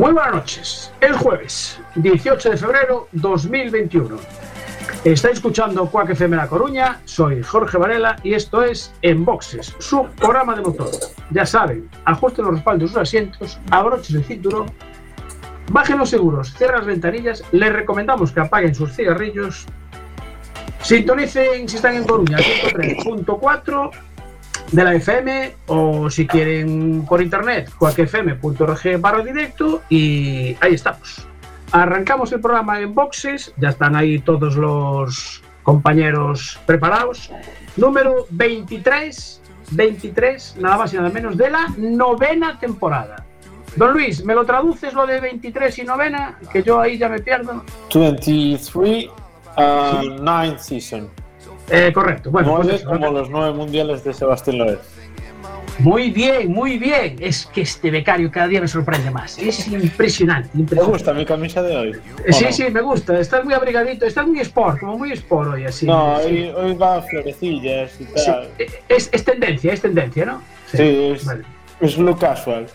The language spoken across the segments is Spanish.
Muy buenas noches. Es jueves, 18 de febrero 2021. Está escuchando Cuac FM La Coruña, soy Jorge Varela y esto es En Boxes, su programa de motor. Ya saben, ajusten los respaldos de sus asientos, abrochen el cinturón, bajen los seguros, cierren las ventanillas, les recomendamos que apaguen sus cigarrillos, sintonicen si están en Coruña 103.4 de la FM o si quieren por internet cuacfm.org barra directo y ahí estamos. Arrancamos el programa en boxes, ya están ahí todos los compañeros preparados. Número 23, 23, nada más y nada menos, de la novena temporada. Don Luis, ¿me lo traduces lo de 23 y novena? Que yo ahí ya me pierdo. 23 uh, ninth season. Eh, correcto. Bueno, pues eso, como los nueve mundiales de Sebastián Loeb. Muy bien, muy bien. Es que este becario cada día me sorprende más. Es impresionante. ¿Te impresionante. gusta mi camisa de hoy? Sí, sí, me gusta. Estás muy abrigadito, estás muy sport, como muy sport hoy, así. No, sí. hoy, hoy va florecillas y tal. eh, Es, es tendencia, es tendencia, ¿no? Sí, es, Vale. es look casual.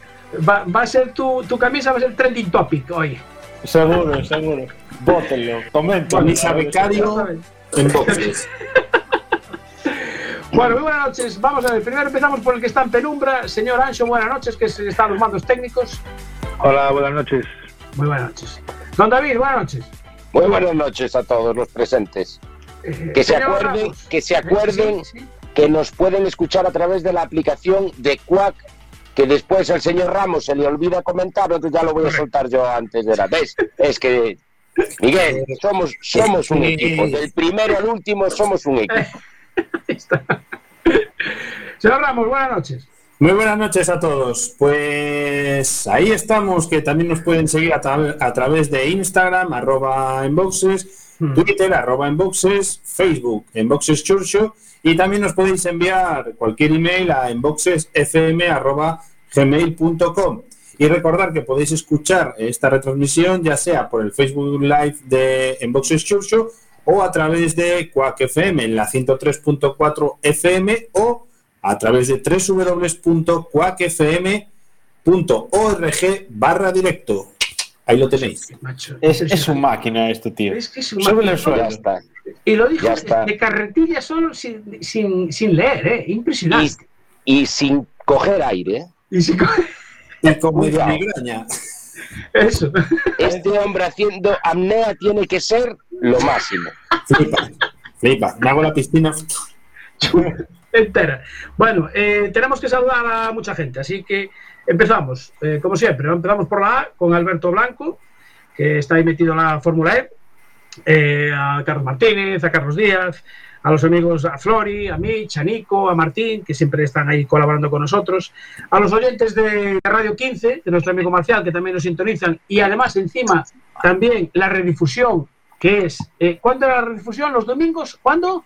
Va, va a ser tu, tu camisa, va a ser trending topic hoy. Seguro, seguro. Bótenlo, comenten. Camisa becario en boxes. Bueno, muy buenas noches. Vamos a ver, primero empezamos por el que está en penumbra. Señor Ancho, buenas noches, que es- está a los mandos técnicos. Hola, buenas noches. Muy buenas noches. Don David, buenas noches. Muy buenas noches a todos los presentes. Eh, Que se acuerden, Ramos. que se acuerden Sí, sí. que nos pueden escuchar a través de la aplicación de Quack, que después al señor Ramos se le olvida comentar, entonces ya lo voy a soltar yo antes de la vez. Es que, Miguel, somos, somos un equipo. Del primero al último somos un equipo. Ahí está. Señor Ramos, buenas noches. Muy buenas noches a todos. Pues ahí estamos, que también nos pueden seguir a, tra- a través de Instagram, arroba enboxes, Hmm. Twitter, arroba enboxes, Facebook, enboxes churcho, y también nos podéis enviar cualquier email a enboxesfm arroba gmail.com. Y recordar que podéis escuchar esta retransmisión ya sea por el Facebook Live de Enboxes Churcho o a través de Quack FM en la 103.4 FM o a través de www.quackfm.org barra directo. Ahí lo tenéis. Macho, Es, es un máquina esto, tío. Es que es un Súbele. Ya está. Y lo dijo de carretilla solo sin, sin, sin leer, ¿eh? Impresionante. Y, y sin coger aire. Y, sin co- Y con migraña. Eso. Este hombre haciendo apnea tiene que ser lo máximo. Flipa, flipa. Me hago la piscina. entera. Bueno, eh, tenemos que saludar a mucha gente, así que empezamos, eh, como siempre, empezamos por la A con Alberto Blanco, que está ahí metido en la Fórmula E, eh, a Carlos Martínez, a Carlos Díaz, a los amigos, a Flori, a Mitch, a Nico, a Martín, que siempre están ahí colaborando con nosotros, a los oyentes de Radio 15, de nuestro amigo Marcial, que también nos sintonizan, y además encima también la redifusión, que es, eh, ¿cuándo era la redifusión? ¿Los domingos? ¿Cuándo?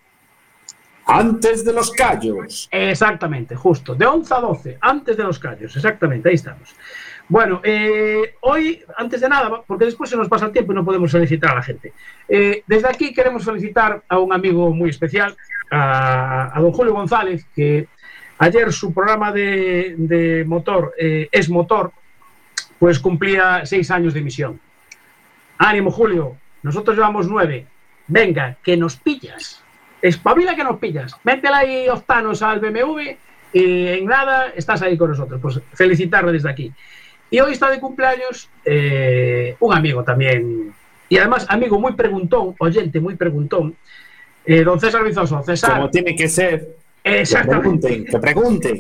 Antes de los callos. Exactamente, justo, de 11 a 12, antes de los callos, exactamente, ahí estamos. Bueno, eh, hoy, antes de nada, porque después se nos pasa el tiempo y no podemos felicitar a la gente. eh, desde aquí queremos felicitar a un amigo muy especial, a, don Julio González, que ayer su programa de, de motor, eh, Es Motor, pues cumplía seis años de emisión. Ánimo, Julio, nosotros llevamos nueve. Venga, que nos pillas. Espabila que nos pillas. Métela ahí octanos al BMW y en nada estás ahí con nosotros. Pues felicitarle desde aquí. E hoy está de cumpleaños eh, un amigo tamén, e además amigo moi preguntón, oyente moi preguntón, eh, don César Vizoso. César. Como tiene que ser. Exactamente. Que pregunten, que pregunten.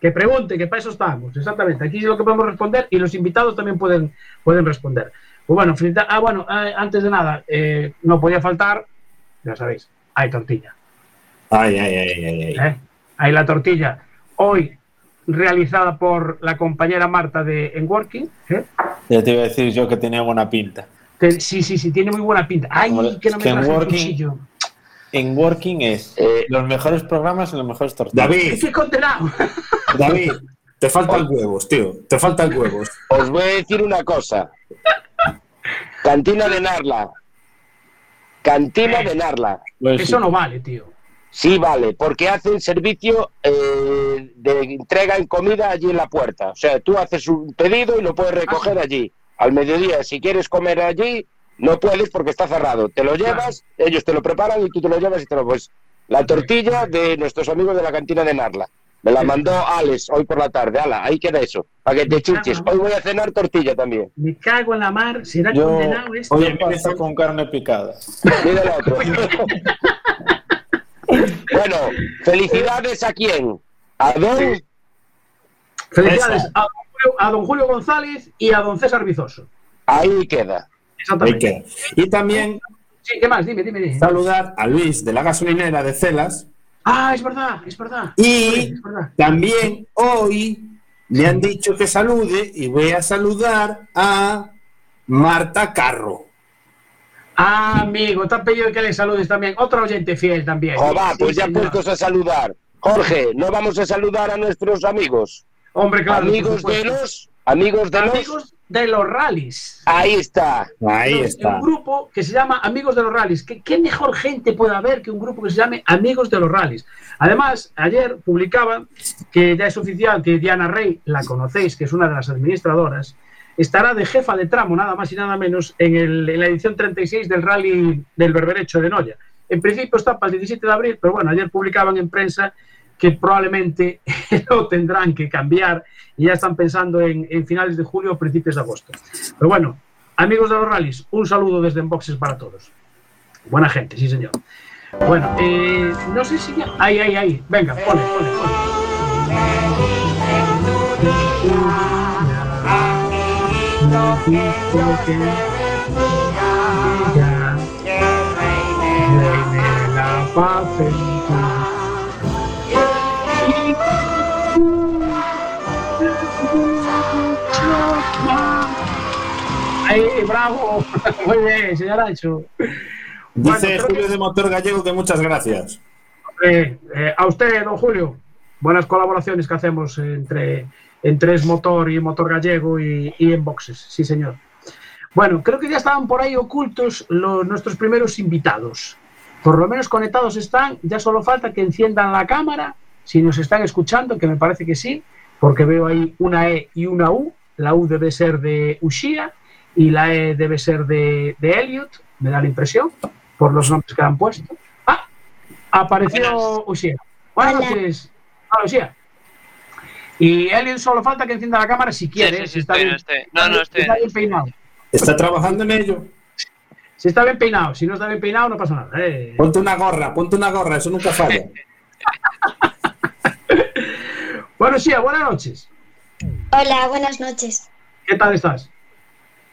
Que pregunten, que para eso estamos, exactamente. Aquí es lo que podemos responder y los invitados también pueden, pueden responder. Pues bueno, ah, bueno, ah, antes de nada, eh, no podía faltar, ya sabéis, hay tortilla. Ay, ay, ay, ay, ay. ¿Eh? Hay la tortilla. Hoy realizada por la compañera Marta de En Working. ¿eh? Ya te iba a decir yo que tenía buena pinta. Sí, sí, sí, tiene muy buena pinta. Ay, que no me que en Working- cuchillo. En Working es Eh. los mejores programas y los mejores tortillas. David, condenado. David, te faltan huevos, tío. Te faltan huevos. Os voy a decir una cosa. Cantina de Narla. Cantina de Narla. Eso no vale, tío. Sí, vale, porque hacen servicio eh, de entrega en comida allí en la puerta. O sea, tú haces un pedido y lo puedes recoger allí. Al mediodía, si quieres comer allí, no puedes porque está cerrado. Te lo llevas, ellos te lo preparan y tú te lo llevas y te lo pues. La tortilla de nuestros amigos de la cantina de Narla. Me la mandó Alex hoy por la tarde. Ala, ahí queda eso. Para que te chiches. Hoy voy a cenar tortilla también. Me cago en la mar. ¿Será Yo, condenado este? oye, paso con carne picada. Mira el otro. bueno, felicidades a quién? A Don. Felicidades a don, Julio, a don Julio González y a don César Vizoso. Ahí queda. Ahí Exactamente. queda. Y también Sí, ¿qué más? Dime, dime, dime. saludar a Luis de la gasolinera de Celas. Ah, es verdad, es verdad. Y Es verdad. también hoy me han dicho que salude y voy a saludar a Marta Carro. Ah, amigo, te han pedido que le saludes también. Otro oyente fiel también. Joder, Sí, pues ya puestos a saludar. Jorge, ¿no vamos a saludar a nuestros amigos? Hombre, claro. amigos de los. Amigos de los. Amigos de los rallies. Ahí está. Ahí Tenemos está. Un grupo que se llama Amigos de los Rallys. ¿Qué, qué mejor gente puede haber que un grupo que se llame Amigos de los Rallys? Además, ayer publicaban que ya es oficial que Diana Rey, la conocéis, que es una de las administradoras, estará de jefa de tramo, nada más y nada menos, en, el- en la edición 36 del Rally del Berberecho de Noya. En principio está para el 17 de abril, pero bueno, ayer publicaban en prensa que probablemente lo tendrán que cambiar y ya están pensando en, finales de julio o principios de agosto. Pero bueno, amigos de los rallies, un saludo desde Enboxes para todos. Buena gente, sí señor. Bueno, eh, no sé si ya... Ahí, ahí, ahí. Venga, pone, pone, Ahí, bravo. Muy bien, señor Ancho. Dice Julio que- de Motor Gallego que muchas gracias. Eh, eh, a usted, don Julio, buenas colaboraciones que hacemos entre, entre Es Motor y Motor Gallego y, y en Boxes, sí señor. Bueno, creo que ya estaban por ahí ocultos los, nuestros primeros invitados. Por lo menos conectados están, ya solo falta que enciendan la cámara, si nos están escuchando, que me parece que sí, porque veo ahí una E y una U. La U debe ser de Ushia y la E debe ser de, de Elliot, me da la impresión, por los nombres que han puesto. Ah, apareció Ushia. Buenas Hola. noches. Hola, Ushia. Y Elliot solo falta que encienda la cámara si quiere. sí, sí, si está estoy, bien, no estoy. No, no, estoy. está bien peinado. ¿Está trabajando en ello? Si está bien peinado, si no está bien peinado, no pasa nada. ¿eh? Ponte una gorra, ponte una gorra, eso nunca falla. Bueno, Ushia, buenas noches. Hola, buenas noches. ¿Qué tal estás?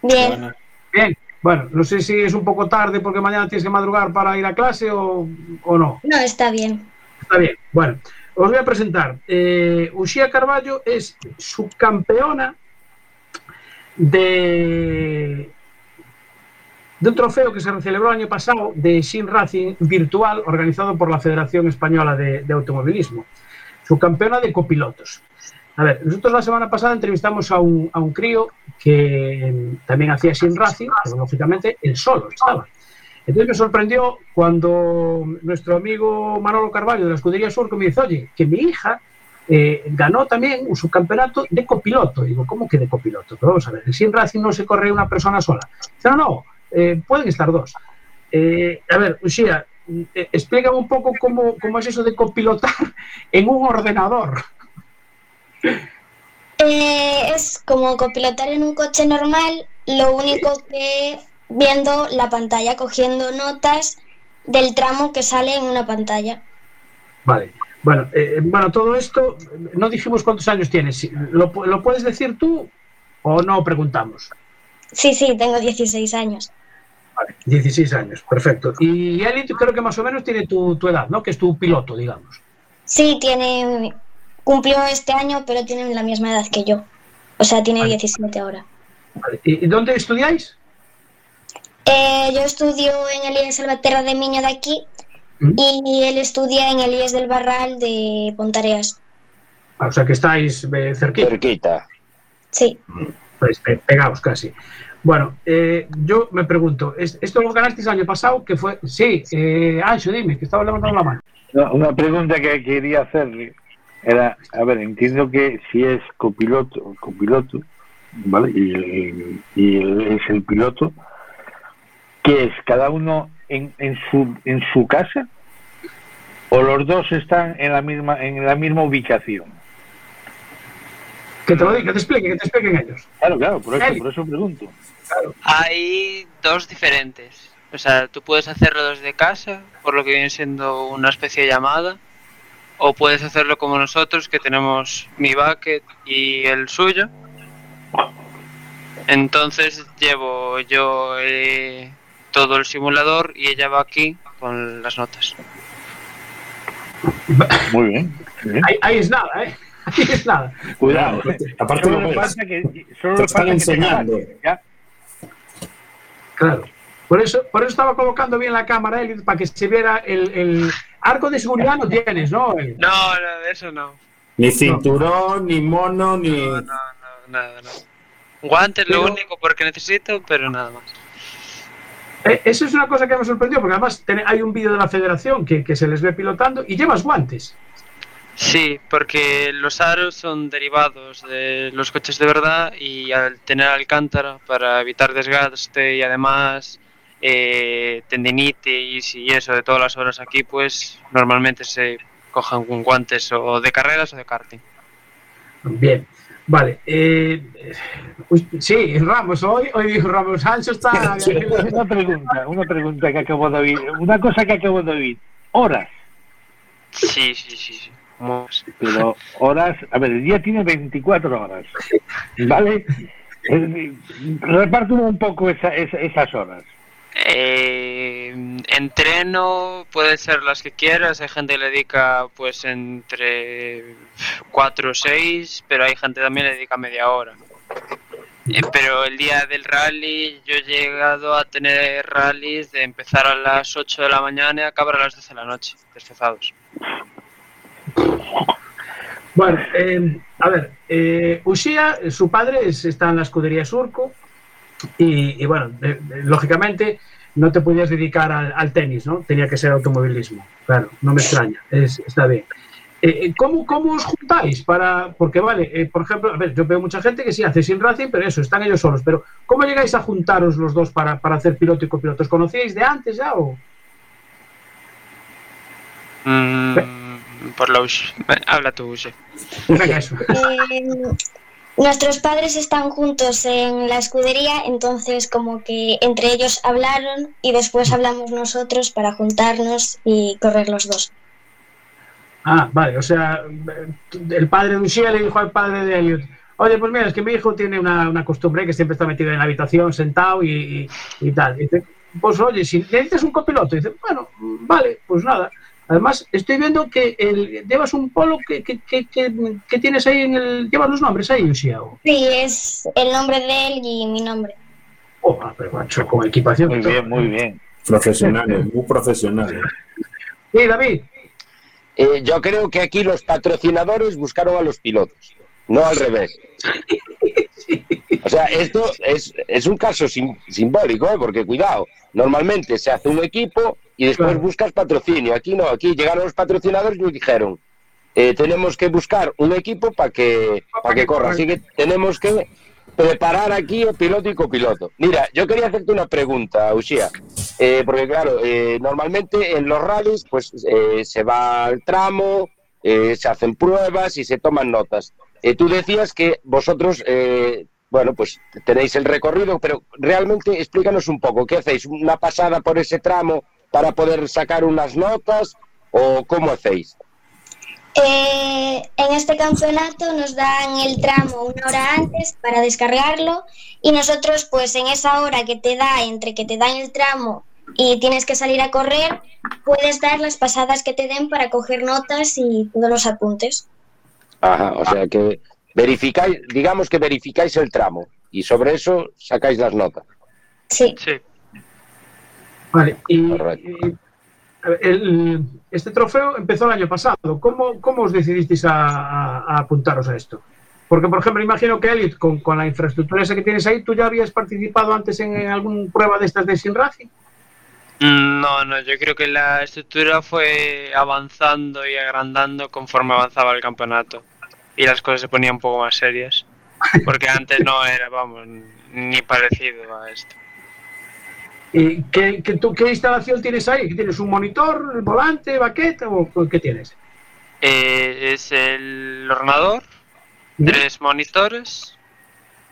Bien, Bien. Bueno, no sé si es un poco tarde porque mañana tienes que madrugar para ir a clase o, o no. no, está bien. Está bien. Bueno, os voy a presentar. Eh, Uxía Carballo es subcampeona de, un trofeo que se celebró el año pasado de Shin Racing virtual organizado por la Federación Española de, Automovilismo. Subcampeona de copilotos. A ver, nosotros la semana pasada entrevistamos a un, a un crío que también hacía Shin Racing, pero lógicamente él solo estaba. Entonces me sorprendió cuando nuestro amigo Manolo Carvalho de la Escudería Sur me dice, oye, que mi hija eh, ganó también un subcampeonato de copiloto. Digo, ¿cómo que de copiloto? Pero vamos a ver, en Sin Racing no se corre una persona sola. Dice, no, no, eh, pueden estar dos. Eh, a ver, eh, explícame un poco cómo, cómo es eso de copilotar en un ordenador. Es como copilotar en un coche normal, lo único que viendo la pantalla, cogiendo notas del tramo que sale en una pantalla. Vale. Bueno, eh, bueno, todo esto, no dijimos cuántos años tienes. ¿Lo, lo puedes decir tú o no preguntamos? Sí, sí, tengo 16 años. Vale, 16 años, perfecto. Y Eli creo que más o menos tiene tu, tu edad, ¿no? Que es tu piloto, digamos. Sí, tiene cumplió este año, pero tiene la misma edad que yo. O sea, tiene Vale. 17 ahora. Vale. ¿Y y dónde estudiáis? Eh, yo estudio en el IES Salvaterra de Miño de aquí Mm. y él estudia en el IES del Barral de Pontareas. Ah, O sea que estáis eh, cerquita, Cerquita. Sí. pues, pe- pegados casi. Bueno, eh, yo me pregunto, ¿es- ¿esto lo ganasteis el año pasado? Que fue, sí, eh, Ancho, dime, que estaba levantando la mano. No, una pregunta que quería hacerle era, a ver, entiendo que si es copiloto, copiloto, ¿vale? Y, y el- es el piloto, que es cada uno en, en su en su casa o los dos están en la misma en la misma ubicación. Que te lo diga, que te explique, que te expliquen ellos. Claro, claro, por eso, por eso pregunto. Hay dos diferentes. O sea, tú puedes hacerlo desde casa, por lo que viene siendo una especie de llamada, o puedes hacerlo como nosotros, que tenemos mi bucket y el suyo. Entonces llevo yo eh, todo el simulador y ella va aquí con las notas. Muy bien. muy bien. Ahí, ahí es nada, ¿eh? Ahí es nada. Cuidado. Aparte Solo lo ves. falta que solo Te están que enseñando. ¿ya? Claro. Por eso, por eso estaba colocando bien la cámara, Elliot, para que se viera el, el arco de seguridad no tienes, ¿no? El- No, no, de eso no. Ni cinturón, ni mono, ni. No, no, no, nada, no. Guantes lo Pero- único porque necesito, pero nada más. Eh, Eso es una cosa que me sorprendió, porque además hay un vídeo de la federación que, que se les ve pilotando y llevas guantes. Sí, porque los aros son derivados de los coches de verdad y al tener alcántara para evitar desgaste y además eh, tendinitis y eso de todas las horas aquí, pues normalmente se cojan con guantes o de carreras o de karting. Bien. Vale. eh, uy, sí, Ramos, hoy, hoy dijo Ramos, Sancho está... Una pregunta, una pregunta que acabo de oír, una cosa que acabo de oír. Horas, Sí, sí, sí, sí. Pero horas, a ver, el día tiene 24 horas, ¿vale? Repárteme un poco esa- esa- esas horas. Eh, entreno puede ser las que quieras, hay gente que le dedica pues entre 4 o 6, pero hay gente que también le dedica media hora. Eh, pero el día del rally yo he llegado a tener rallies de empezar a las 8 de la mañana y acabar a las 12 de la noche, despezados. Bueno, eh, a ver, eh, Ushia, su padre es- está en la escudería Surco y, y, bueno, de- de- lógicamente no te podías dedicar al, al tenis, ¿no? Tenía que ser automovilismo, claro, no me extraña, es- está bien. Eh, eh, ¿cómo, ¿Cómo os juntáis para...? Porque, vale, eh, por ejemplo, a ver, yo veo mucha gente que sí hace sin Racing, pero eso, están ellos solos. Pero, ¿cómo llegáis a juntaros los dos para, para hacer piloto y copiloto? ¿Os conocíais de antes ya o...? Mm, por la Ush. Habla tú, Ush. Venga, eso. Nuestros padres están juntos en la escudería, entonces como que entre ellos hablaron y después hablamos nosotros para juntarnos y correr los dos. Ah, vale, o sea, el padre de Ushia le dijo al padre de Elliot, oye, pues mira, es que mi hijo tiene una, una costumbre que siempre está metido en la habitación, sentado y, y- y tal. Y dice, pues oye, si necesitas un copiloto, dice, bueno, vale, pues nada. Además, estoy viendo que el- llevas un polo que, que, que, que- que tienes ahí en el... Llevas los nombres ahí, Ushia. o- Sí, es el nombre de él y mi nombre. Oh, ah, pero macho, con equipación. Muy bien, muy bien. Profesionales, muy profesionales. Sí, David. Eh, yo creo que aquí los patrocinadores buscaron a los pilotos, no al revés. O sea, esto es, es un caso sim- simbólico, ¿eh? porque cuidado, normalmente se hace un equipo y después Claro. buscas patrocinio. Aquí no, aquí llegaron los patrocinadores y nos dijeron, eh, tenemos que buscar un equipo para que, para que corra. Así que tenemos que preparar aquí el piloto y copiloto. Mira, yo quería hacerte una pregunta, Ushia. Eh, porque claro, eh, normalmente en los rallies pues eh, se va al tramo, se hacen pruebas y se toman notas. Eh, tú decías que vosotros, eh, bueno, pues tenéis el recorrido, pero realmente explícanos un poco, ¿qué hacéis? ¿Una pasada por ese tramo para poder sacar unas notas o cómo hacéis? Eh, en este campeonato nos dan el tramo una hora antes para descargarlo y nosotros pues en esa hora que te da entre que te dan el tramo y tienes que salir a correr, puedes dar las pasadas que te den para coger notas y todos los apuntes. Ajá, o sea que verificáis, digamos que verificáis el tramo y sobre eso sacáis las notas. Sí. Sí. Vale, y, el- este trofeo empezó el año pasado. ¿Cómo, cómo os decidisteis a apuntaros a esto? Porque, por ejemplo, imagino que Elliot, con, con la infraestructura esa que tienes ahí, ¿tú ya habías participado antes en, en alguna prueba de estas de Sin Racing? Mm, No, no, yo creo que la estructura fue avanzando y agrandando conforme avanzaba el campeonato. Y las cosas se ponían un poco más serias. Porque antes no era, vamos, ni parecido a esto. ¿Y qué, qué- tú, ¿Qué instalación tienes ahí? ¿Qué ¿Tienes un monitor, volante, baqueta o o qué tienes? Eh, es el ordenador, tres monitores,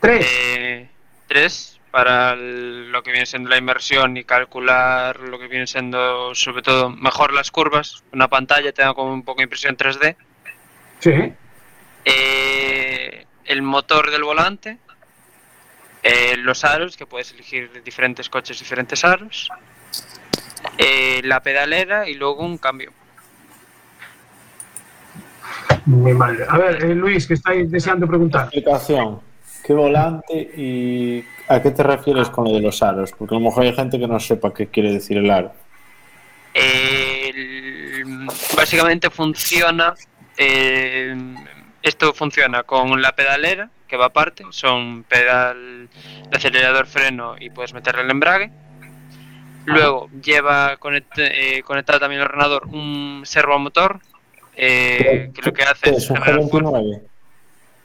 Tres. eh, tres para el- lo que viene siendo la inversión y calcular lo que viene siendo, sobre todo, mejor las curvas. Una pantalla te da como un poco de impresión 3D. Sí. eh, el motor del volante, eh, los aros, que puedes elegir diferentes coches, diferentes aros, eh, la pedalera y luego un cambio. Muy mal. A ver, eh, Luis, que estáis deseando preguntar. Explicación. ¿Qué volante y a qué te refieres con lo de los aros? Porque a lo mejor hay gente que no sepa qué quiere decir el aro. El- básicamente funciona, eh, esto funciona con la pedalera, que va aparte, son pedal de acelerador, freno y puedes meterle el embrague. Luego lleva conect- eh, conectado también el ordenador un servomotor, eh, que lo que hace ¿Qué es es un generar. G29?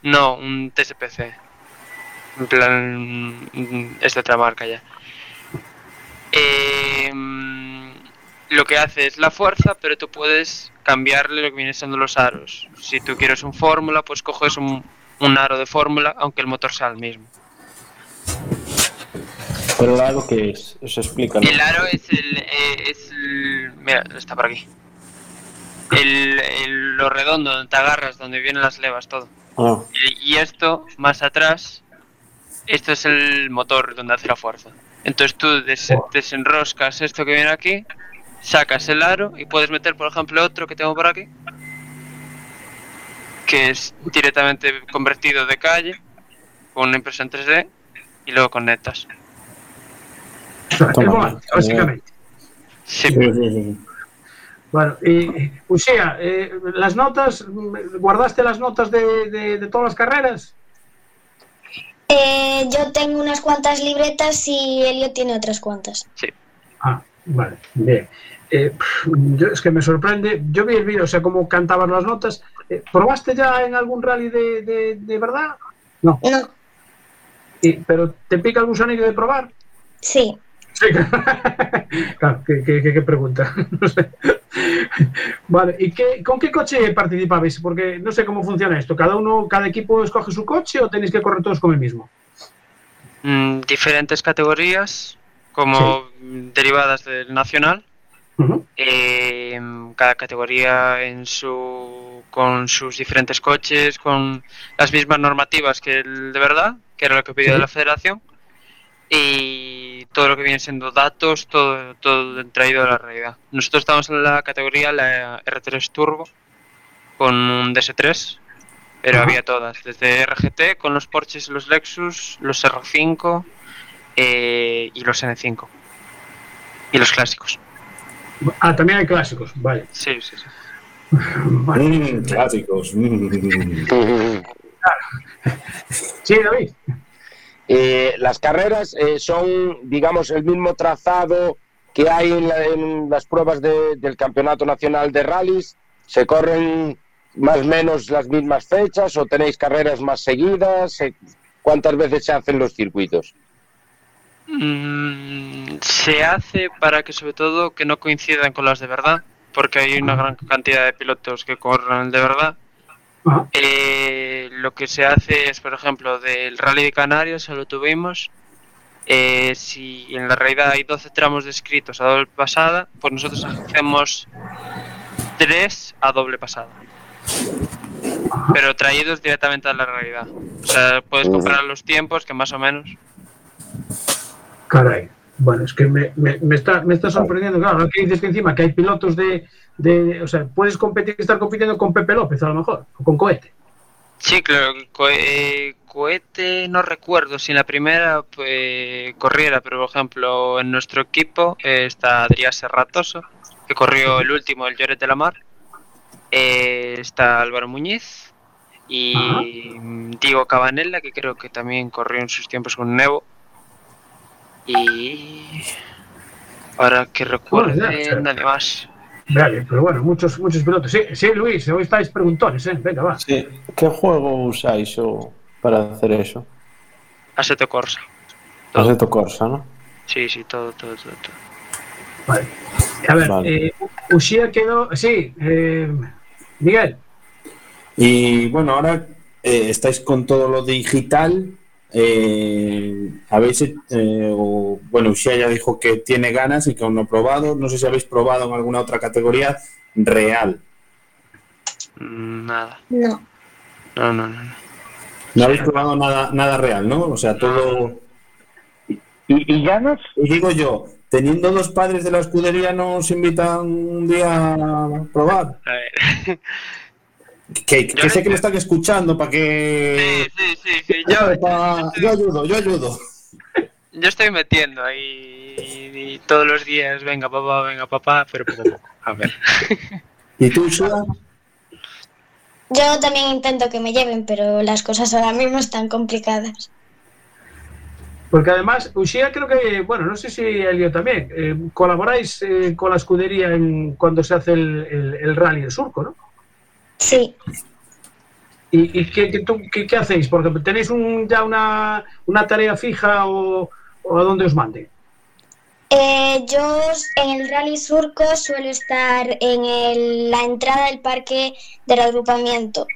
No, un TSPC. En plan, mm, es de otra marca ya. Eh, mm, lo que hace es la fuerza, pero tú puedes cambiarle lo que viene siendo los aros. Si tú quieres un fórmula, pues coges un, un aro de fórmula, aunque el motor sea el mismo. Pero el aro que es, eso explícalo. El aro es el, eh, es el- Mira, está por aquí. El, el- lo redondo donde te agarras, donde vienen las levas, todo. Ah, Y, y esto, más atrás, esto es el motor donde hace la fuerza. Entonces tú des- desenroscas esto que viene aquí, sacas el aro y puedes meter, por ejemplo, otro que tengo por aquí, que es directamente convertido de calle, con una impresión 3D, y luego conectas. Toma, básicamente. Sí, Sí, sí, sí. Bueno, Uxía, eh, las notas, ¿guardaste las notas de, de- de todas las carreras? Eh, yo tengo unas cuantas libretas y Elio tiene otras cuantas. sí. Ah, vale, bien. Eh, yo- es que me sorprende. Yo vi el vídeo, o sea, cómo cantabas las notas. Eh, ¿Probaste ya en algún rally de, de- de verdad? No. No, Y- ¿Pero te pica el gusanillo de probar? sí. Sí. claro, ¿qué, qué- qué- qué pregunta? No sé. Vale, ¿y qué, con qué coche participabais? Porque no sé cómo funciona esto. ¿Cada uno, cada equipo escoge su coche o tenéis que correr todos con el mismo? Mm, diferentes categorías, como derivadas del nacional. Eh, cada categoría en su con sus diferentes coches, con las mismas normativas que el de verdad, que era lo que pidió Sí. la federación, y todo lo que viene siendo datos, todo, todo traído de la realidad. Nosotros estamos en la categoría la R3 Turbo, con un DS3, pero había todas, desde RGT con los Porsches y los Lexus, los R5 eh, y los N5. Y los clásicos. Ah, también hay clásicos, vale. Sí, sí, sí. Vale. Mm, clásicos. mm. Sí, David. Eh, las carreras eh, son, digamos, el mismo trazado que hay en, la- en las pruebas de- del Campeonato Nacional de Rallys. ¿Se corren más o menos las mismas fechas o tenéis carreras más seguidas? ¿Cuántas veces se hacen los circuitos? Mm, se hace para que sobre todo que no coincidan con las de verdad, porque hay una gran cantidad de pilotos que corren de verdad. Eh, lo que se hace es, por ejemplo, del Rally de Canarias, solo tuvimos, eh, si en la realidad hay 12 tramos descritos a doble pasada, pues nosotros hacemos 3 a doble pasada. Pero traídos directamente a la realidad. O sea, puedes comparar los tiempos, que más o menos Caray. Bueno, es que me, me- me está, me está sorprendiendo. Claro, lo que dices que encima que hay pilotos de, de- O sea, puedes competir, estar compitiendo con Pepe López a lo mejor, o con cohete. Sí, claro, co- eh, cohete no recuerdo si en la primera eh, corriera, pero por ejemplo en nuestro equipo eh, está Adrián Serratoso, que corrió el último, el Lloret de la Mar, eh, está Álvaro Muñiz y Diego Cabanella, que creo que también corrió en sus tiempos con Nevo. Y ahora que recuerde, Bueno, ya, nadie más. Vale, pero bueno, muchos, muchos pilotos. Sí, sí, Luis, hoy estáis preguntones, ¿eh? Venga, va. Sí. ¿Qué juego usáis o para hacer eso? Assetto Corsa. Todo. Assetto Corsa, ¿no? Sí, sí, todo, todo, todo. todo. Vale. A ver, Vale. eh, quedó. Sí, eh, Miguel. Y bueno, ahora eh, estáis con todo lo digital. Eh, habéis, eh, o- bueno, Ushia ya dijo que tiene ganas y que aún no ha probado. No sé si habéis probado en alguna otra categoría real. Nada. No. No, no, no. no. No habéis probado nada, nada real, ¿no? O sea, todo. ¿Y, y ganas? Y digo yo, teniendo dos padres de la escudería, nos invitan un día a probar. A ver. Que, que sé que lo están escuchando para que. Sí, sí, sí, sí. Yo, Pa- Yo ayudo, yo ayudo. yo estoy metiendo ahí y, y todos los días, venga papá, venga papá, pero poco a poco. A ver. ¿Y tú, Shua? Yo también intento que me lleven, pero las cosas ahora mismo están complicadas. Porque además, Uxía creo que, bueno, no sé si Elio también, eh, colaboráis eh, con la escudería en, cuando se hace el, el- el rally en surco, ¿no? Sí. ¿Y, y qué, qué, qué- qué hacéis? Porque tenéis un, ya una, una tarea fija o, o a dónde os manden. Eh, yo en el Rally Surco suelo estar en el- la entrada del parque del agrupamiento.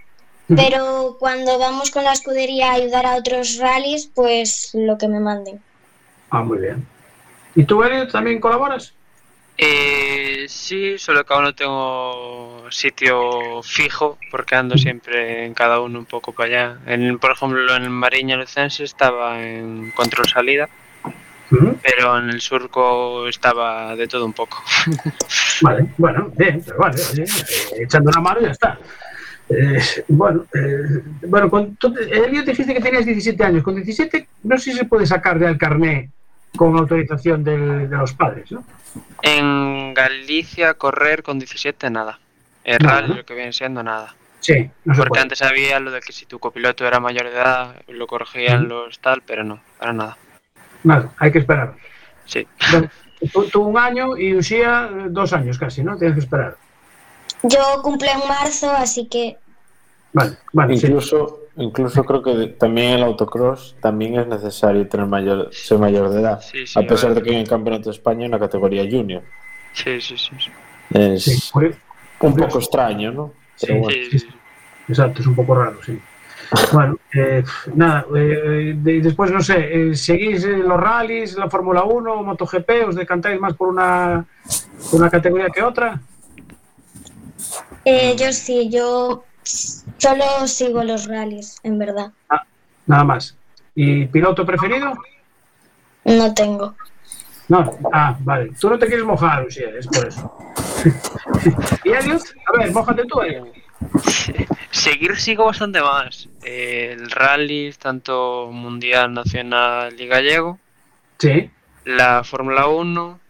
Pero cuando vamos con la escudería a ayudar a otros rallies, pues lo que me manden. Ah, muy bien. ¿Y tú, Elio, también colaboras? Eh, sí, solo que aún no tengo sitio fijo, porque ando siempre en cada uno un poco para allá. En, por ejemplo, en el Mariña Lucense estaba en control salida, pero en el surco estaba de todo un poco. Vale, bueno, bien, pero vale, oye, eh, echando una mano ya está. Eh, bueno, eh, bueno con, tú, Elio dijiste que tenías 17 años. Con 17 no sé si se puede sacar ya el carné con autorización del- de los padres, ¿no? En Galicia, correr con 17, nada. Rally, ¿no? lo que viene siendo, nada. Sí, no Porque puede. antes había lo de que si tu copiloto era mayor de edad, lo corregían los tal, pero no, para nada. Nada, hay que esperar. Sí. Tú, tú un año y Uxía eh, dos años casi, ¿no? Tienes que esperar. Yo cumplo en marzo, así que Vale, vale, sí. Incluso, creo que también el autocross también es necesario tener mayor, ser mayor de edad. Sí, sí, a pesar de que en el Campeonato de España hay una categoría junior. Sí, sí, sí. sí. Es Sí, pues, un poco extraño, ¿no? Pero Sí, bueno. Sí, sí, sí. Exacto, es un poco raro, sí. Bueno, eh, nada, eh, de- después no sé, eh, ¿seguís eh, los rallies, la Fórmula 1, MotoGP? ¿Os decantáis más por una, por una categoría que otra? eh, yo sí, yo solo sigo los rallies, en verdad. Nada más. ¿Y piloto preferido? No tengo. No. Ah, vale. Tú no te quieres mojar, Lucía, es por eso. ¿Y Elliot? A ver, mójate tú, Elliot. Seguir sigo bastante más. Eh, el rally, tanto mundial, nacional y gallego. Sí. La Fórmula 1.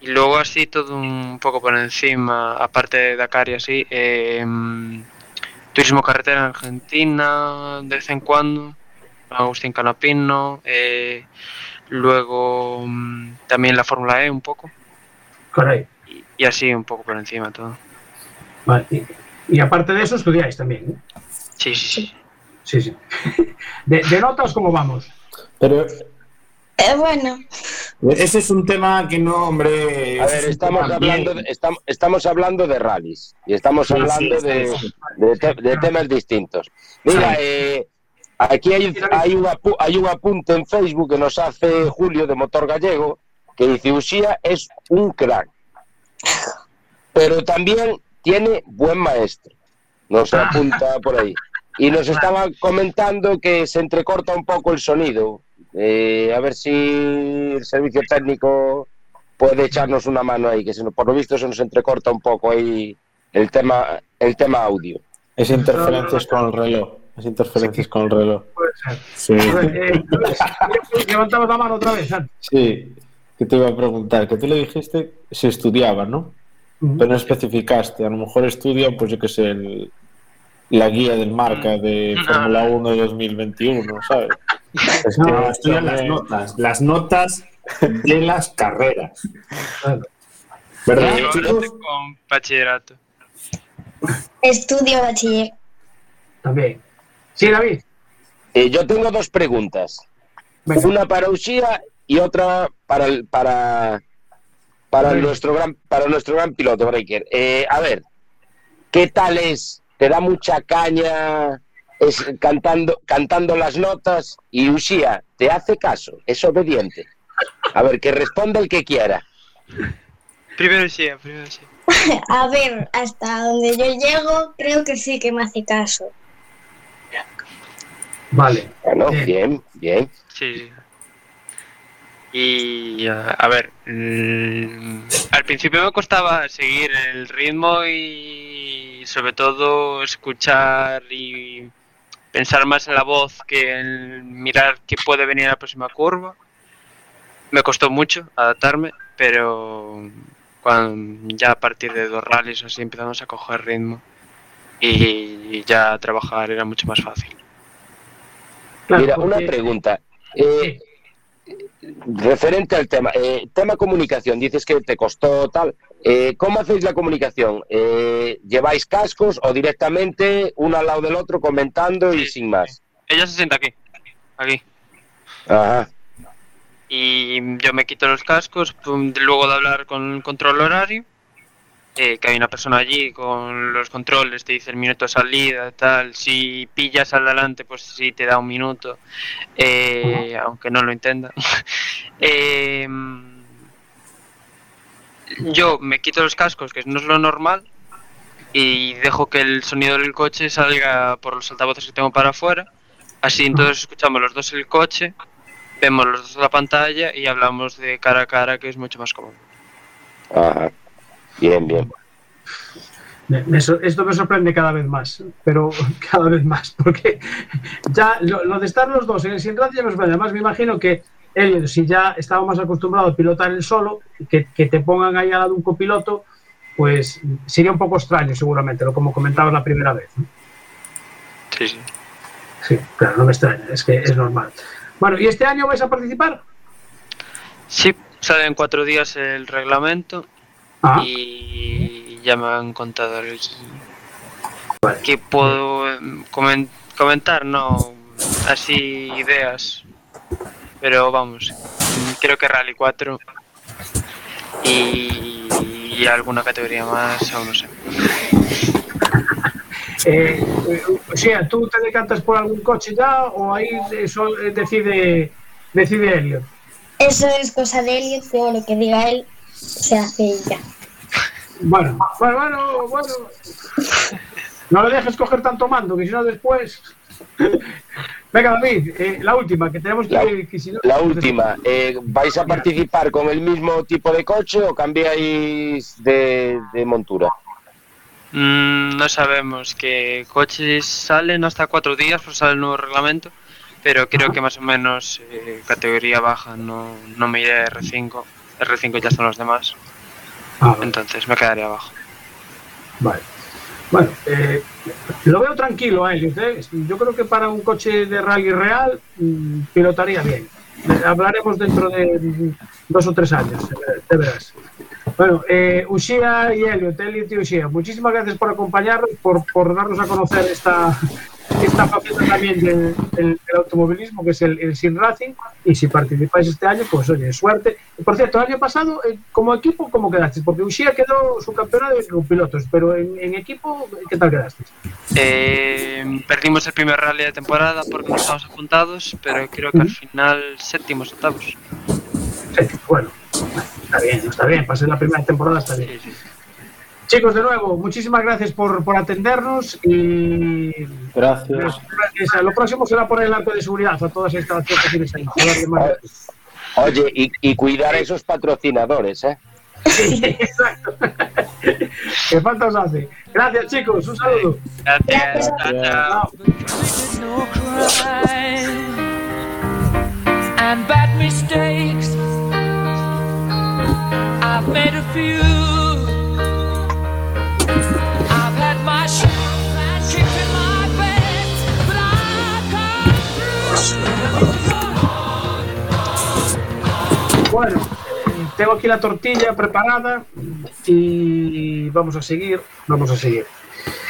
Y luego así todo un poco por encima, aparte de Dakar y así. eh, mm, turismo carretera en Argentina, de vez en cuando. Agustín Canapino. eh, luego mm, también la Fórmula E un poco. Caray. Y, y así un poco por encima todo. Vale. Y, y aparte de eso, estudiáis también. ¿eh? Sí, sí, sí. Sí, sí. ¿De, de notas cómo vamos? Pero Eh, bueno, Ese es un tema que no, hombre. A ver, es estamos hablando, de, estam- estamos hablando de rallies y estamos Sí, sí, hablando de, de te- de temas distintos. Mira, eh, aquí hay, hay, un apu- hay un apunte en Facebook que nos hace Julio de Motor Gallego que dice Usía es un crack, pero también tiene buen maestro. Nos apunta por ahí. Y nos estaba comentando que se entrecorta un poco el sonido. Eh, a ver si el servicio técnico puede echarnos una mano ahí, que se nos- por lo visto se nos entrecorta un poco ahí el tema, el tema audio. es interferencias con el reloj. las interferencias con el reloj. Puede ser. Sí. Eh, levantamos la mano otra vez. Sí, que te iba a preguntar, que tú le dijiste si estudiaba, ¿no? Pero no especificaste, a lo mejor estudia, pues yo que sé, el- la guía del marca de. Fórmula 1 de 2021, ¿sabes? Es No, que estudian las notas, las notas de las carreras. Claro. ¿Verdad, Yo chicos? con bachillerato. Estudio bachiller. También. Sí, David. Eh, yo tengo dos preguntas. Venga. Una para Ushia y otra para el, para para nuestro gran para nuestro gran piloto Breaker. Eh, a ver, ¿qué tal es? ¿Te da mucha caña es cantando cantando las notas y Ushia te hace caso? ¿Es obediente? A ver, que responda el que quiera. Primero sí, primero sí. A ver, hasta donde yo llego, creo que sí que me hace caso. Vale. Bueno, Bien. bien, bien. Sí. Y a, a ver, mm, al principio me costaba seguir el ritmo y sobre todo escuchar y pensar más en la voz que en mirar qué puede venir en la próxima curva. Me costó mucho adaptarme, pero cuando, ya a partir de dos rallies así empezamos a coger ritmo y ya trabajar era mucho más fácil. Claro, Mira, una pregunta. Eh, referente al tema, eh, tema comunicación, dices que te costó tal. Eh, ¿Cómo hacéis la comunicación? Eh, ¿Lleváis cascos o directamente uno al lado del otro comentando y sin más? Ella se sienta aquí, aquí. Ajá. Y yo me quito los cascos, luego de hablar con el control horario, eh, que hay una persona allí con los controles, te dice el minuto de salida, tal. Si pillas al delante, pues sí te da un minuto, eh, aunque no lo entienda. Eh, yo me quito los cascos, que no es lo normal, y dejo que el sonido del coche salga por los altavoces que tengo para afuera. Así entonces escuchamos los dos el coche, vemos los dos la pantalla y hablamos de cara a cara, que es mucho más cómodo. Ajá. Bien, bien. Me- me sor- esto me sorprende cada vez más, pero cada vez más, porque ya lo, lo de estar los dos en el Sinrad ya me sorprende. Además, me imagino que Elliot, si ya estaba más acostumbrado a pilotar él solo, que, que te pongan ahí al lado un copiloto, pues sería un poco extraño, seguramente, lo como comentabas la primera vez. ¿no? Sí, sí. Sí, claro, no me extraña, es que es normal. Bueno, ¿y este año vais a participar? Sí, sale en cuatro días el reglamento Ah, y ya me han contado el que puedo em, comen- comentar, no así ideas, pero vamos, creo que Rally 4 y, y alguna categoría más, aún no sé. eh, eh, o sea, ¿tú te decantas por algún coche ya o ahí eso eh, decide, decide Elliot? Eso es cosa de Elliot, pero lo que diga él se hace ya. Bueno, bueno, bueno, bueno. No le dejes coger tanto mando, que si no después. Venga, David, eh, la última, que tenemos que. La- que si no- La última, eh, ¿vais a participar con el mismo tipo de coche o cambiáis de, de montura? Mm, no sabemos que coches salen hasta cuatro días, pues sale el nuevo reglamento, pero creo que más o menos eh, categoría baja, no, no me iré a R5, R5 ya son los demás, Ah, vale, entonces me quedaré abajo. vale. Bueno, eh, lo veo tranquilo a Elliot. ¿eh? Yo creo que para un coche de rally real mm, pilotaría bien. Eh, Hablaremos dentro de mm, dos o tres años, te verás. Bueno, eh, Ushia y Elliot, Elliot y Ushia, muchísimas gracias por acompañarnos, por, por darnos a conocer esta, esta faceta también del, del- del automovilismo, que es el, el Sim Racing. Y si participáis este año, pues oye, suerte. Y, por cierto, el año pasado, eh, como equipo, ¿cómo quedasteis? Porque Ushia quedó su campeona de con pilotos, pero en, en equipo, ¿qué tal quedasteis? Eh, perdimos el primer rally de temporada porque no estábamos apuntados, pero creo que al final séptimos, octavos. Sí, bueno, está bien, está bien, para ser la primera temporada está bien. Sí, sí. Chicos, de nuevo, muchísimas gracias por, por atendernos y Gracias. Lo próximo será poner el arco de seguridad a todas estas instalaciones que más- Oye, y, y cuidar a esos patrocinadores, ¿eh? Sí, exacto. que falta os hace. Gracias, chicos. Un saludo. Gracias. Chao, chao. no crime and bad mistakes. I've made a few. Bueno, eh, tengo aquí la tortilla preparada y vamos a seguir. Vamos a seguir.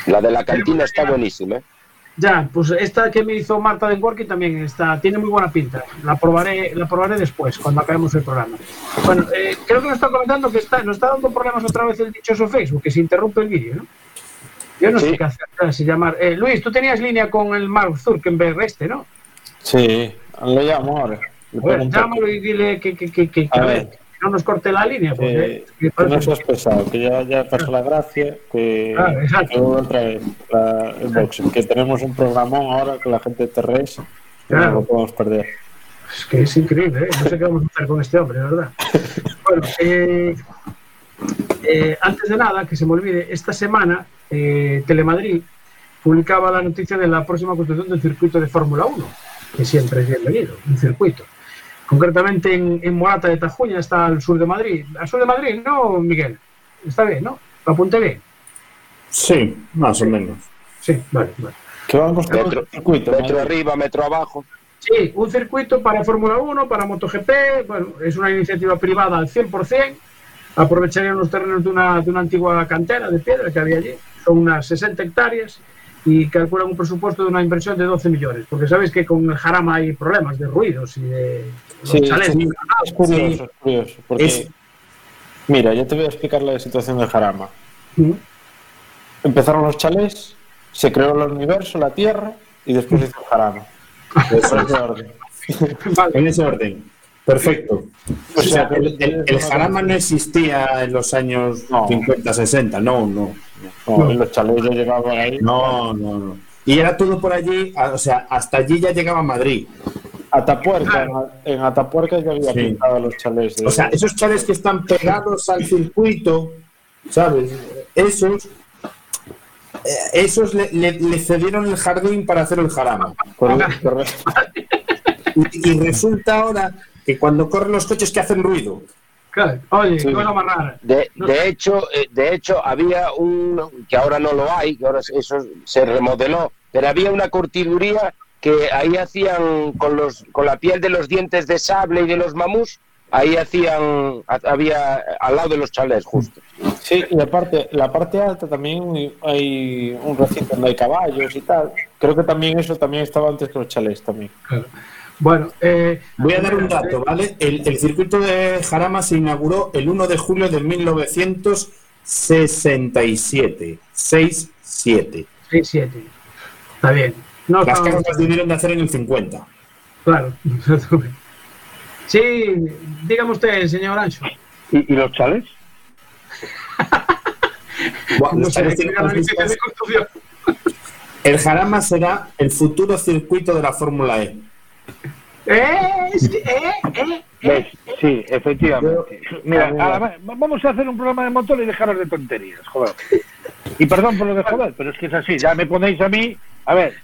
La de la cantina está buenísima. ¿eh? Ya, pues esta que me hizo Marta de Working también está, tiene muy buena pinta. La probaré, la probaré después, cuando acabemos el programa. Bueno, eh, creo que nos está comentando que está, nos está dando problemas otra vez el dichoso Facebook, que se interrumpe el vídeo, ¿no? Yo no sé qué hacer, si llamar. Eh, Luis, tú tenías línea con el Mark Zuckerberg este, ¿no? Sí, lo llamo ahora. Llámalo y dile que, que, que, que- que A a ver. ver, que no nos corte la línea, porque Eh, que no seas pesado, que ya, ya pasó la gracia, que, exacto. vuelva otra vez la, el boxing, que tenemos un programón ahora con la gente de Terres, que Claro. no lo podemos perder. Es que es increíble, ¿eh? No sé qué vamos a hacer con este hombre, verdad. Bueno, eh, eh, antes de nada, que se me olvide, esta semana Telemadrid publicaba la noticia de la próxima construcción del circuito de Fórmula 1, que siempre es bienvenido, un circuito. concretamente en, en, Morata de Tajuña, está al sur de Madrid. Al sur de Madrid, ¿no, Miguel? Está bien, ¿no? Lo apunté bien. Sí, más o menos. Sí, vale, vale. Que vamos con metro, circuito. Metro arriba, metro abajo. Sí, un circuito para Fórmula 1, para MotoGP, bueno, es una iniciativa privada al 100%, aprovecharían los terrenos de una, de una antigua cantera de piedra que había allí, son unas 60 hectáreas, y calculan un presupuesto de una inversión de 12 millones, porque sabéis que con el Jarama hay problemas de ruidos y de los Sí, chalés. sí, es curioso, es curioso, porque Es- mira, yo te voy a explicar la situación de Jarama. Mm. Empezaron los chalés, se creó el universo, la Tierra, y después hizo el Jarama. Eso es de orden. Vale, En ese orden. Perfecto. O sea, el, el, el jarama no existía en los años No. 50, 60. No, no. No, los ya llegaban ahí. No, no, no. Y era todo por allí, o sea, hasta allí ya llegaba Madrid. Atapuerca, en, en Atapuerca ya había Sí. pintado los chalés. de- O sea, esos chales que están pegados al circuito, ¿sabes? Esos, eh, esos le, le- le cedieron el jardín para hacer el jarama. Y resulta ahora que cuando corren los coches que hacen ruido. Claro. Oye, Sí. qué cosa más rara. De, de hecho, eh, de hecho había un que ahora no lo hay, que ahora eso se remodeló, pero había una curtiduría que ahí hacían con los con la piel de los dientes de sable y de los mamús, ahí hacían ha- había al lado de los chalés justo. Sí, y aparte, la parte alta también hay un recinto donde hay caballos y tal. Creo que también eso también estaba antes que los chalés también. Claro. Bueno, eh, Voy a dar un dato, ¿vale? El, el circuito de Jarama se inauguró el 1 de julio de 1967. 6-7. 6-7. Está bien. No, Las está- cargas vinieron de hacer en el 50. Claro. Sí, dígame usted, señor Ancho. ¿Y, y los chales? Buah, No los sé, chales. El Jarama será el futuro circuito de la Fórmula E. Eh, sí, eh, eh, ¿Ves? Sí, efectivamente. Mira, vamos a hacer un programa de motor y dejaros de tonterías, joder. Y perdón por lo de joder, pero es que es así. Ya me ponéis a mí. A ver,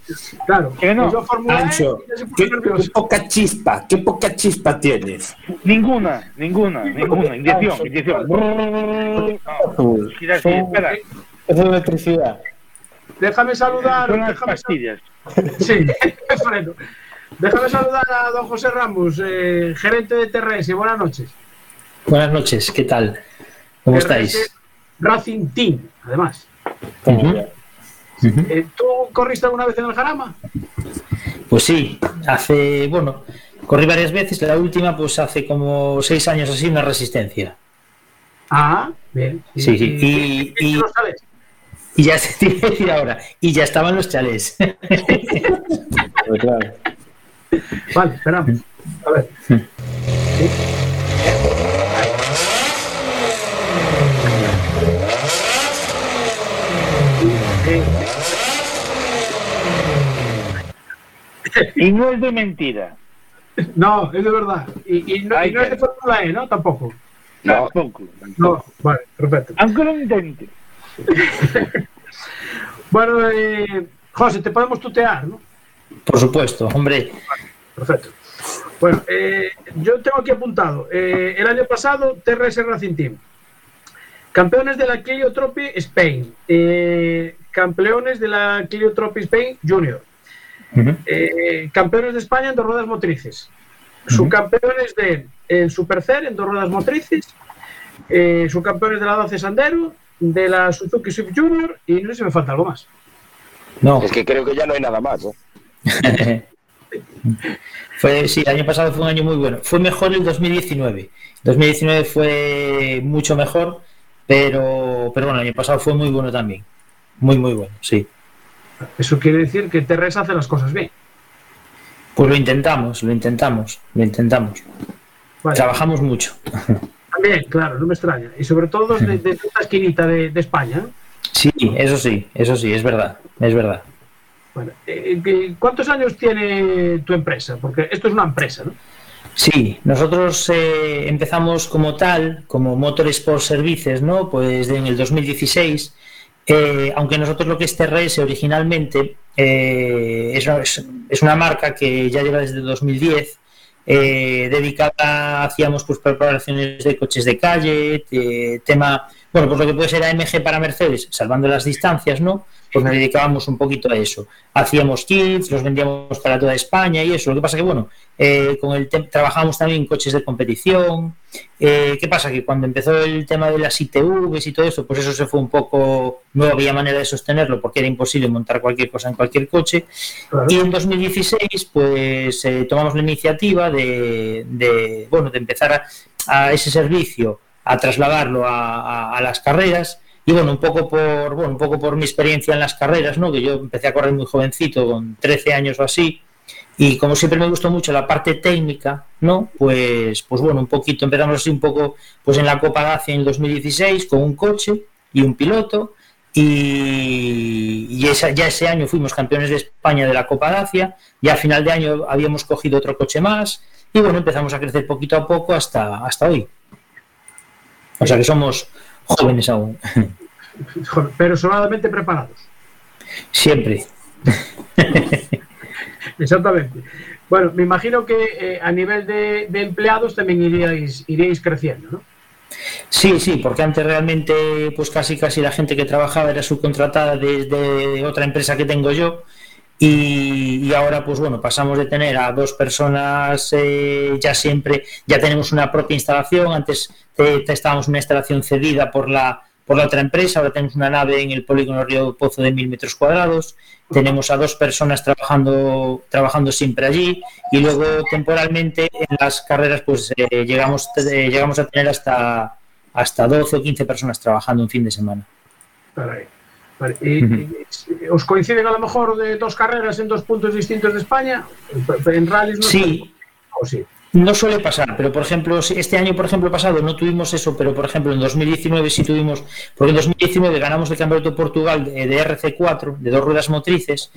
Claro. Que no. Pues yo Ancho, puso qué, poca chispa, qué poca chispa tienes. ninguna, ninguna, ninguna. Inyección, inyección. No, era así, espera. Es electricidad. Déjame saludar. Son las Déjame, sal- pastillas. sí, Freno. Déjame saludar a don José Ramos, eh, gerente de TRS. Buenas noches. Buenas noches, ¿qué tal? ¿Cómo TRS estáis? Racing Team, además. Eh, ¿Tú corriste alguna vez en el Jarama? Pues sí, hace, bueno, corrí varias veces, la última pues hace como seis años así, una resistencia. Ah, bien. Sí, sí, y- y- ¿Lo sabes? Y ya se iba a decir ahora, y ya estaban los chalés. Pues claro. Vale, esperamos. A ver. Sí. Y no es de mentira. No, es de verdad. Y, y no, y no es de Fórmula E, ¿no? Tampoco. No, Tampoco. No, vale, perfecto. Aunque lo intente. Bueno, eh, José, te podemos tutear, ¿no? Por supuesto, hombre. Perfecto. Bueno, eh, yo tengo aquí apuntado. eh, el año pasado, TRS Racing Team. Campeones de la Clio Trophy Spain. eh, campeones de la Clio Trophy Spain Junior. Eh, campeones de España en dos ruedas motrices. Subcampeones de el Supercer en dos ruedas motrices. Eh, subcampeones de la 12 Sandero, de la Suzuki Swift Junior y no sé si me falta algo más. No. Es que creo que ya no hay nada más. ¿eh? fue, sí, el año pasado fue un año muy bueno. Fue mejor el 2019. 2019 fue mucho mejor, pero, pero bueno, el año pasado fue muy bueno también. Muy, muy bueno, sí. Eso quiere decir que TRS hace las cosas bien. Pues lo intentamos, lo intentamos, lo intentamos. Vale. Trabajamos mucho. También, claro, no me extraña. Y sobre todo de, de esta esquinita de, de España. Sí, eso sí, eso sí, es verdad, es verdad. Bueno, eh, ¿qué- ¿Cuántos años tiene tu empresa? Porque esto es una empresa, ¿no? Sí, nosotros eh, empezamos como tal, como Motorsport Services, ¿no? Pues en el 2016, eh, aunque nosotros lo que es TRS originalmente eh, es, es- es una marca que ya lleva desde 2010, eh, dedicada, hacíamos pues preparaciones de coches de calle, de- tema, bueno, pues lo que puede ser AMG para Mercedes, salvando las distancias, ¿no? Pues nos dedicábamos un poquito a eso. Hacíamos kits, los vendíamos para toda España y eso. Lo que pasa que, bueno, eh, con el trabajamos también en coches de competición. Eh, ¿Qué pasa? Que cuando empezó el tema de las ITVs y todo eso, pues eso se fue un poco, no había manera de sostenerlo porque era imposible montar cualquier cosa en cualquier coche. Claro. Y en 2016, pues eh, tomamos la iniciativa de, de, bueno, de empezar a, a ese servicio, a trasladarlo a, las carreras. Y bueno, un poco por bueno, un poco por mi experiencia en las carreras, ¿no? Que yo empecé a correr muy jovencito, con 13 años o así. Y como siempre me gustó mucho la parte técnica, ¿no? Pues, pues bueno, un poquito, empezamos así un poco pues en la Copa Dacia en el 2016 con un coche y un piloto. Y, y esa- ya ese año fuimos campeones de España de la Copa Dacia. Y a final de año habíamos cogido otro coche más. Y bueno, empezamos a crecer poquito a poco hasta, hasta hoy. O sea que somos jóvenes aún. Pero sobradamente preparados. Siempre. Exactamente. Bueno, me imagino que eh, a nivel de, de empleados también iríais, iríais creciendo, ¿no? Sí, sí, porque antes realmente, pues casi casi la gente que trabajaba era subcontratada desde otra empresa que tengo yo. Y, ahora, pues bueno, pasamos de tener a dos personas eh, ya siempre, ya tenemos una propia instalación. Antes eh, estábamos una instalación cedida por la, por la otra empresa, ahora tenemos una nave en el polígono Río Pozo de mil metros cuadrados. Tenemos a dos personas trabajando, trabajando siempre allí y luego temporalmente en las carreras pues eh, llegamos, eh, llegamos a tener hasta, hasta 12 o 15 personas trabajando un fin de semana. Vale, ¿Os coinciden a lo mejor de dos carreras en dos puntos distintos de España? En rallies no Sí. ¿O sí? No suele pasar, pero por ejemplo, este año, por ejemplo, pasado no tuvimos eso, pero por ejemplo en 2019 sí tuvimos, porque en 2019 ganamos el Campeonato de Portugal de, de RC4, de dos ruedas motrices,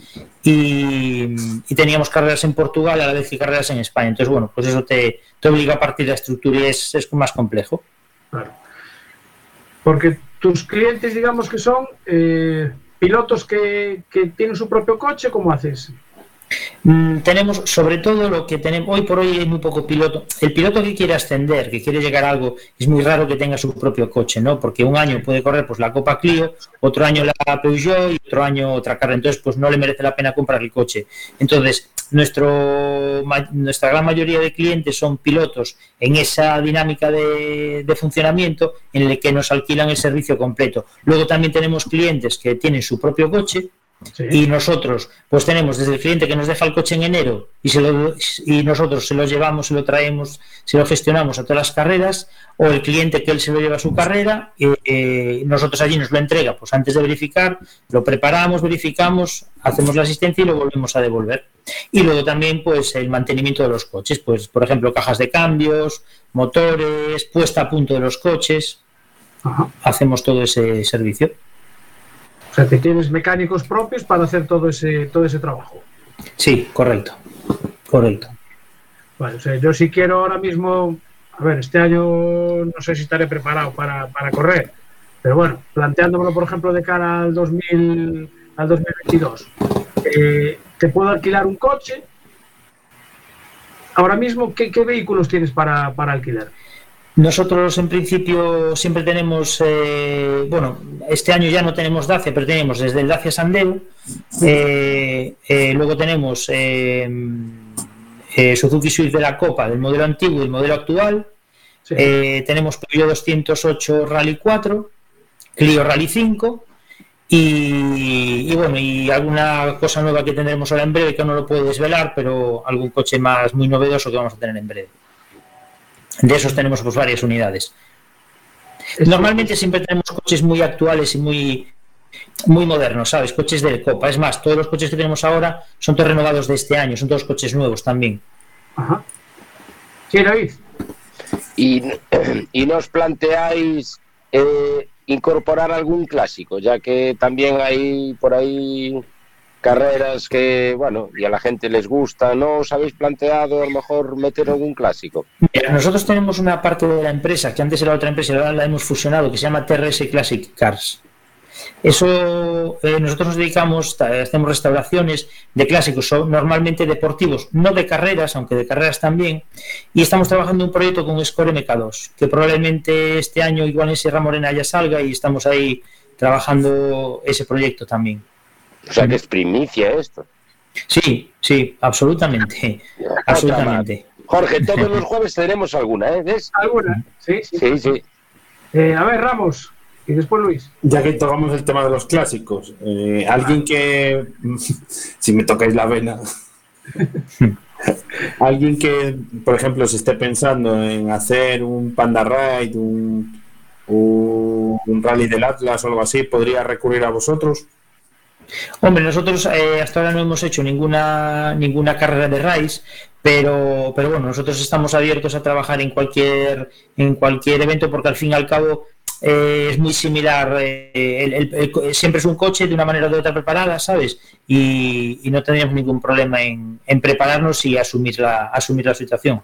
y, y teníamos carreras en Portugal a la vez que carreras en España. Entonces, bueno, pues eso te, te obliga a partir de la estructura y es, es más complejo. Claro. Porque tus clientes, digamos que son eh, pilotos que, que tienen su propio coche, ¿cómo haces? Mm, tenemos sobre todo lo que tenemos hoy por hoy hay muy poco piloto. El piloto que quiere ascender que quiere llegar a algo es muy raro que tenga su propio coche no porque un año puede correr pues la Copa Clio otro año la Peugeot y otro año otra carrera. Entonces pues no le merece la pena comprar el coche. Entonces nuestro nuestra gran mayoría de clientes son pilotos en esa dinámica de, de funcionamiento en el que nos alquilan el servicio completo. Luego también tenemos clientes que tienen su propio coche y nosotros, pues tenemos desde el cliente que nos deja el coche en enero y, se lo, y nosotros se lo llevamos, se lo traemos, se lo gestionamos a todas las carreras, o el cliente que él se lo lleva a su carrera, eh, eh, nosotros allí nos lo entrega, pues antes de verificar, lo preparamos, verificamos, hacemos la asistencia y lo volvemos a devolver. Y luego también, pues el mantenimiento de los coches, pues por ejemplo, cajas de cambios, motores, puesta a punto de los coches, hacemos todo ese servicio. O sea, que tienes mecánicos propios para hacer todo ese, todo ese trabajo. Sí, correcto. Correcto. Vale, o sea, yo si quiero ahora mismo a ver, este año no sé si estaré preparado para, para correr, pero bueno, planteándomelo, por ejemplo, de cara al 2000, al 2022, eh, te puedo alquilar un coche. Ahora mismo, ¿qué, qué vehículos tienes para, para alquilar? Nosotros en principio siempre tenemos, eh, bueno, este año ya no tenemos Dacia, pero tenemos desde el Dacia Sandero, eh, eh, luego tenemos eh, Suzuki Swift de la Copa, del modelo antiguo y el modelo actual, Sí. Tenemos Peugeot 208 Rally 4, Clio Rally 5 y, y bueno, y alguna cosa nueva que tendremos ahora en breve que no lo puedo desvelar, pero algún coche más muy novedoso que vamos a tener en breve. De esos tenemos pues varias unidades. Normalmente siempre tenemos coches muy actuales y muy muy modernos, ¿sabes? Coches de Copa. Es más, todos los coches que tenemos ahora son todos renovados de este año, son todos coches nuevos también. Ajá. Sí, David. Y, y nos planteáis eh, incorporar algún clásico, ya que también hay por ahí carreras que, bueno, y a la gente les gusta. ¿No os habéis planteado a lo mejor meter algún clásico? Mira, nosotros tenemos una parte de la empresa, que antes era otra empresa y ahora la hemos fusionado, que se llama TRS Classic Cars. Eso, eh, nosotros nos dedicamos, hacemos restauraciones de clásicos, son normalmente deportivos, no de carreras, aunque de carreras también, y estamos trabajando un proyecto con Score MK2, que probablemente este año igual en Sierra Morena ya salga y estamos ahí trabajando ese proyecto también. O sea, que es primicia esto. Sí, sí, absolutamente, absolutamente. Jorge, todos los jueves tenemos alguna, ¿eh? ¿Ves? ¿Alguna? Sí, sí. Sí, sí. Eh, a ver, Ramos. Y después Luis. Ya que tocamos el tema de los clásicos, eh, alguien que, si me tocáis la vena, alguien que, por ejemplo, se esté pensando en hacer un Panda Ride, un, un, un Rally del Atlas o algo así, podría recurrir a vosotros. Hombre, nosotros eh, hasta ahora no hemos hecho ninguna ninguna carrera de RAIS, pero, pero bueno, nosotros estamos abiertos a trabajar en cualquier en cualquier evento porque al fin y al cabo eh, es muy similar. eh, el- siempre es un coche de una manera o de otra preparada, ¿sabes? Y, y no tendríamos ningún problema en, en prepararnos y asumir la asumir la situación.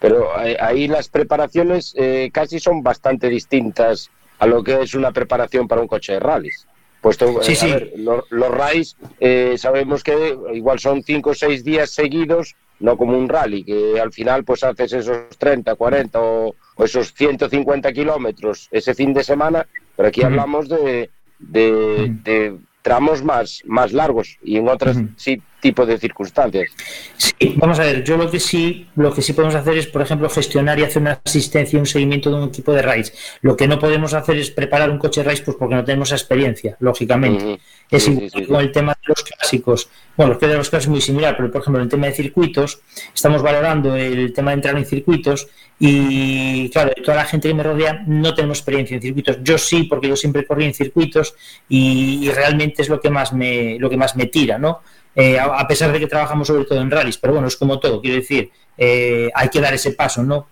Pero eh, ahí las preparaciones casi son bastante distintas a lo que es una preparación para un coche de rallies. Puesto, eh, Sí, a sí. ver, lo- los rallies eh, sabemos que igual son 5 o 6 días seguidos, no como un rally, que al final pues haces esos 30, 40 o, o esos 150 kilómetros ese fin de semana, pero aquí hablamos de, de- de tramos más, más largos y en otros Ujú. sí, tipo de circunstancias. Sí, vamos a ver, yo lo que sí, lo que sí podemos hacer es, por ejemplo, gestionar y hacer una asistencia y un seguimiento de un equipo de RAIS. Lo que no podemos hacer es preparar un coche RAIS, pues porque no tenemos experiencia, lógicamente. Es Sí, igual sí, con el tema de los clásicos. Bueno, los que de los clásicos es muy similar, pero por ejemplo, en el tema de circuitos, estamos valorando el tema de entrar en circuitos y, claro, toda la gente que me rodea no tenemos experiencia en circuitos. Yo sí, porque yo siempre corrí en circuitos y, y realmente es lo que más me, lo que más me tira, ¿no? Eh, a, a pesar de que trabajamos sobre todo en rallies, pero bueno, es como todo, quiero decir, eh, hay que dar ese paso, ¿no?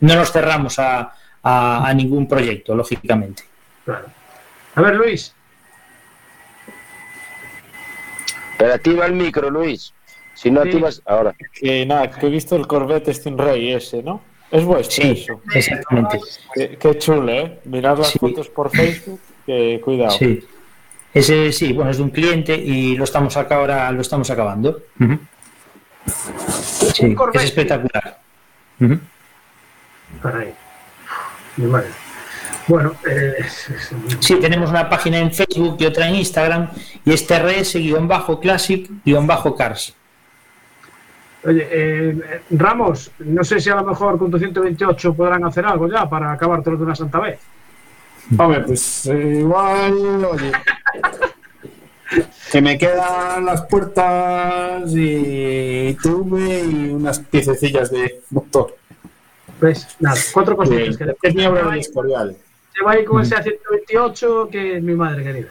No nos cerramos a, a- a ningún proyecto, lógicamente. Claro. A ver, Luis. Pero activa el micro, Luis. Si no Sí. activas ahora. Que nada, que he visto el Corvette Stingray ese, ¿no? Es vuestro Sí, eso. exactamente. Qué, qué chulo, ¿eh? Mirad las Sí. fotos por Facebook, que cuidado. Sí. Ese sí, bueno, es de un cliente y lo estamos acá ahora, lo estamos acabando. Sí, es espectacular. Caray. Bueno, eh, Sí, tenemos una página en Facebook y otra en Instagram y es TRS-Classic-Cars. oye, eh, Ramos, no sé si a lo mejor con tu 128 podrán hacer algo ya para acabártelo de una santa vez. Hombre, pues eh, igual, oye, que me quedan las puertas y tuve y unas piececillas de motor. Pues nada, cuatro cositas. que Es mi obra del Escorial. Se va ahí con ese A128, que es mi madre querida.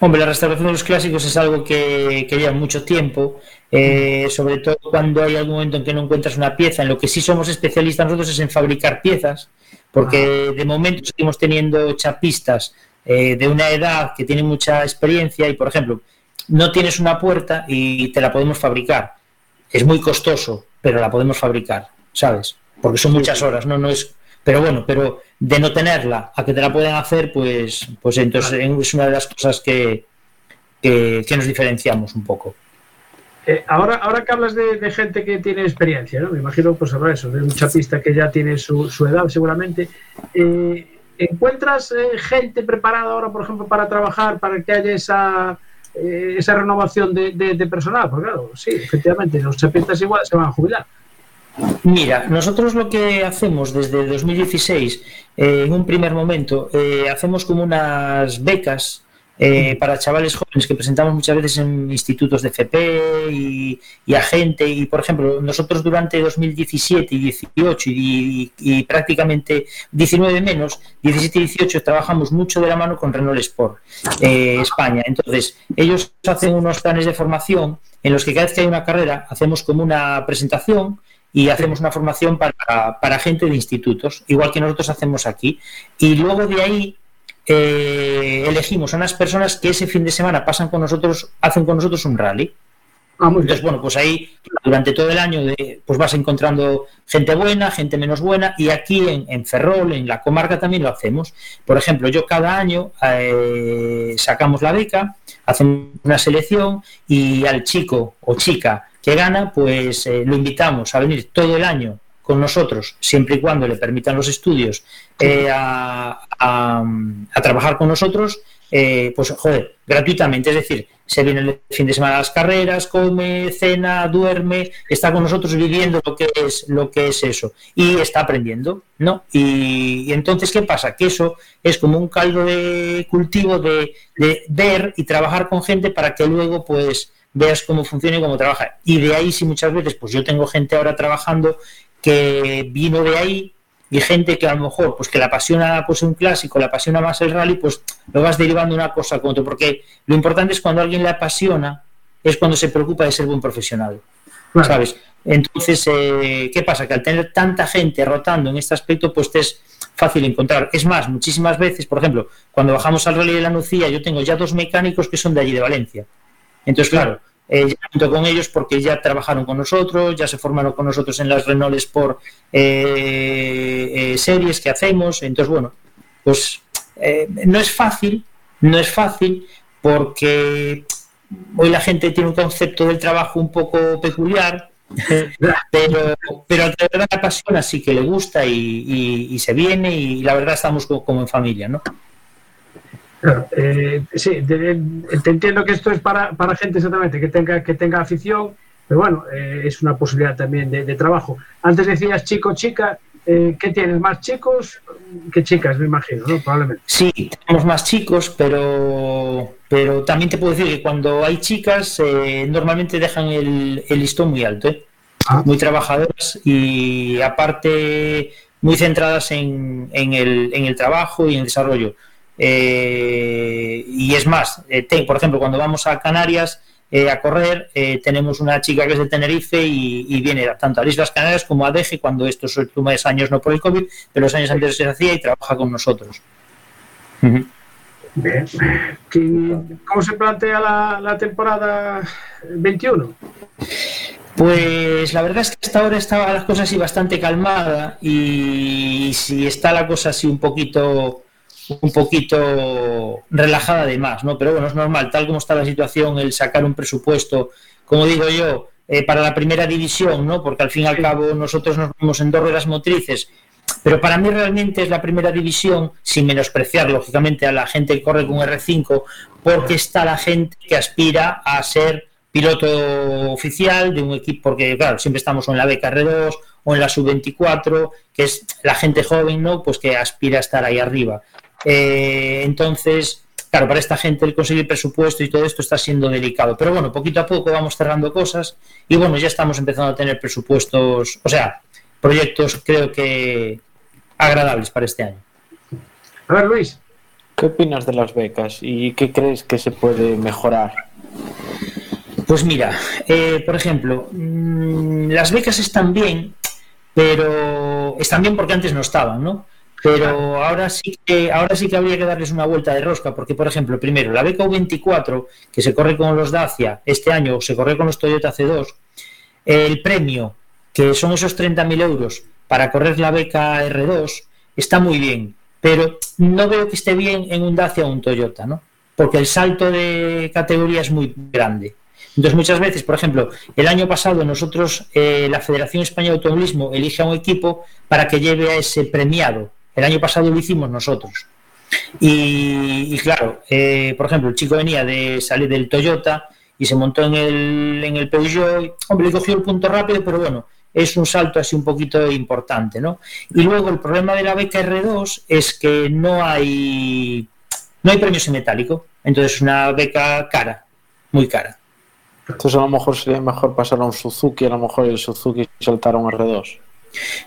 Hombre, la restauración de los clásicos es algo que, que lleva mucho tiempo, eh, sobre todo cuando hay algún momento en que no encuentras una pieza. En lo que sí somos especialistas nosotros es en fabricar piezas, porque de momento seguimos teniendo chapistas eh, de una edad que tienen mucha experiencia y, por ejemplo, no tienes una puerta y te la podemos fabricar. Es muy costoso, pero la podemos fabricar, ¿sabes? porque son muchas horas, ¿no? No es, pero bueno, pero de no tenerla a que te la pueden hacer, pues, pues entonces es una de las cosas que, que, que nos diferenciamos un poco. Eh, ahora, ahora que hablas de, gente que tiene experiencia, ¿no? me imagino pues habrá eso, de un chapista que ya tiene su, edad seguramente. Eh, ¿Encuentras eh, gente preparada ahora, por ejemplo, para trabajar, para que haya esa, esa renovación de, personal? Porque claro, sí, efectivamente, los chapistas igual se van a jubilar. Mira, nosotros lo que hacemos desde 2016, eh, en un primer momento, hacemos como unas becas eh, para chavales jóvenes que presentamos muchas veces en institutos de FP y, y a gente. Y, por ejemplo, nosotros durante 2017 y 18 y, y prácticamente 19 menos, 17 y 18 trabajamos mucho de la mano con Renault Sport eh, España. Entonces, ellos hacen unos planes de formación en los que cada vez que hay una carrera hacemos como una presentación y hacemos una formación para, para gente de institutos, igual que nosotros hacemos aquí. Y luego de ahí eh, elegimos a unas personas que ese fin de semana pasan con nosotros, hacen con nosotros un rally. Entonces, bueno, pues ahí durante todo el año de- pues vas encontrando gente buena, gente menos buena, y aquí en, en Ferrol, en la comarca también lo hacemos. Por ejemplo, yo cada año eh, sacamos la beca, hacemos una selección y al chico o chica que gana, pues eh, lo invitamos a venir todo el año con nosotros, siempre y cuando le permitan los estudios, eh, a, a- a trabajar con nosotros, eh, pues joder, gratuitamente, es decir, se viene el fin de semana a las carreras, come, cena, duerme, está con nosotros viviendo lo que es lo que es eso y está aprendiendo, ¿no? Y, y entonces qué pasa, que eso es como un caldo de cultivo de, de ver y trabajar con gente para que luego pues veas cómo funciona y cómo trabaja. Y de ahí sí muchas veces, pues yo tengo gente ahora trabajando que vino de ahí y gente que a lo mejor pues que le apasiona pues un clásico, le apasiona más el rally, pues lo vas derivando una cosa con otra, porque lo importante es cuando a alguien le apasiona, es cuando se preocupa de ser buen profesional, ¿sabes? Entonces, eh, ¿qué pasa? Que al tener tanta gente rotando en este aspecto, pues te es fácil encontrar. Es más, muchísimas veces, por ejemplo, cuando bajamos al rally de la Nucía, yo tengo ya dos mecánicos que son de allí de Valencia. Entonces, claro, eh, junto con ellos porque ya trabajaron con nosotros, ya se formaron con nosotros en las Renault Sport eh, eh, series que hacemos. Entonces, bueno, pues eh, no es fácil, no es fácil porque hoy la gente tiene un concepto del trabajo un poco peculiar, pero, pero al que de verdad le apasiona sí que le gusta y, y- y se viene y la verdad estamos como en familia, ¿no? Claro, eh, sí, te entiendo que esto es para, para gente exactamente que tenga, que tenga afición, pero bueno, eh, es una posibilidad también de, de trabajo. Antes decías chico, chica, eh, ¿qué tienes? ¿Más chicos que chicas, me imagino, ¿no? Probablemente. Sí, tenemos más chicos, pero, pero también te puedo decir que cuando hay chicas eh, normalmente dejan el, el listón muy alto, ¿eh? muy trabajadoras y aparte muy centradas en, en el, en el trabajo y en el desarrollo. Eh, y es más, eh, por ejemplo, cuando vamos a Canarias eh, a correr, eh, tenemos una chica que es de Tenerife y, y viene tanto a las Islas Canarias como a Deje, cuando estos últimos años no por el COVID, pero los años anteriores se hacía y trabaja con nosotros. Bien. ¿Qué- ¿Cómo se plantea la, la temporada 21? Pues la verdad es que hasta ahora estaba las cosas así bastante calmada y si está la cosa así un poquito un poquito relajada de más, ¿no? Pero bueno, es normal, tal como está la situación, el sacar un presupuesto, como digo yo, eh, para la primera división, ¿no? Porque al fin y al cabo nosotros nos vemos en dos ruedas motrices, pero para mí realmente es la primera división, sin menospreciar lógicamente a la gente que corre con R5, porque está la gente que aspira a ser piloto oficial de un equipo, porque claro, siempre estamos en la BKR2 o en la Sub-24, que es la gente joven, ¿no? Pues que aspira a estar ahí arriba. Eh, entonces, claro, para esta gente el conseguir presupuesto y todo esto está siendo delicado. Pero bueno, poquito a poco vamos cerrando cosas y bueno, ya estamos empezando a tener presupuestos, o sea, proyectos creo que agradables para este año. A ver, Luis. ¿Qué opinas de las becas y qué crees que se puede mejorar? Pues mira, eh, por ejemplo, mm, las becas están bien, pero están bien porque antes no estaban, ¿no? Pero ahora sí que ahora sí que habría que darles una vuelta de rosca, porque por ejemplo, primero, la beca U24, que se corre con los Dacia este año, se corre con los Toyota C2, el premio, que son esos 30.000 euros, para correr la beca R2 está muy bien, pero no veo que esté bien en un Dacia o un Toyota, ¿no? Porque el salto de categoría es muy grande. Entonces, muchas veces, por ejemplo, el año pasado nosotros, eh, la Federación Española de Automovilismo elige a un equipo para que lleve a ese premiado. El año pasado lo hicimos nosotros. Y, y claro, eh, por ejemplo, el chico venía de salir del Toyota y se montó en el, en el Peugeot. Hombre, le cogió el punto rápido, pero bueno, es un salto así un poquito importante, ¿no? Y luego el problema de la beca R2 es que no hay no hay premios en metálico, entonces es una beca cara, muy cara. Entonces a lo mejor sería mejor pasar a un Suzuki, a lo mejor el Suzuki saltar a un R2.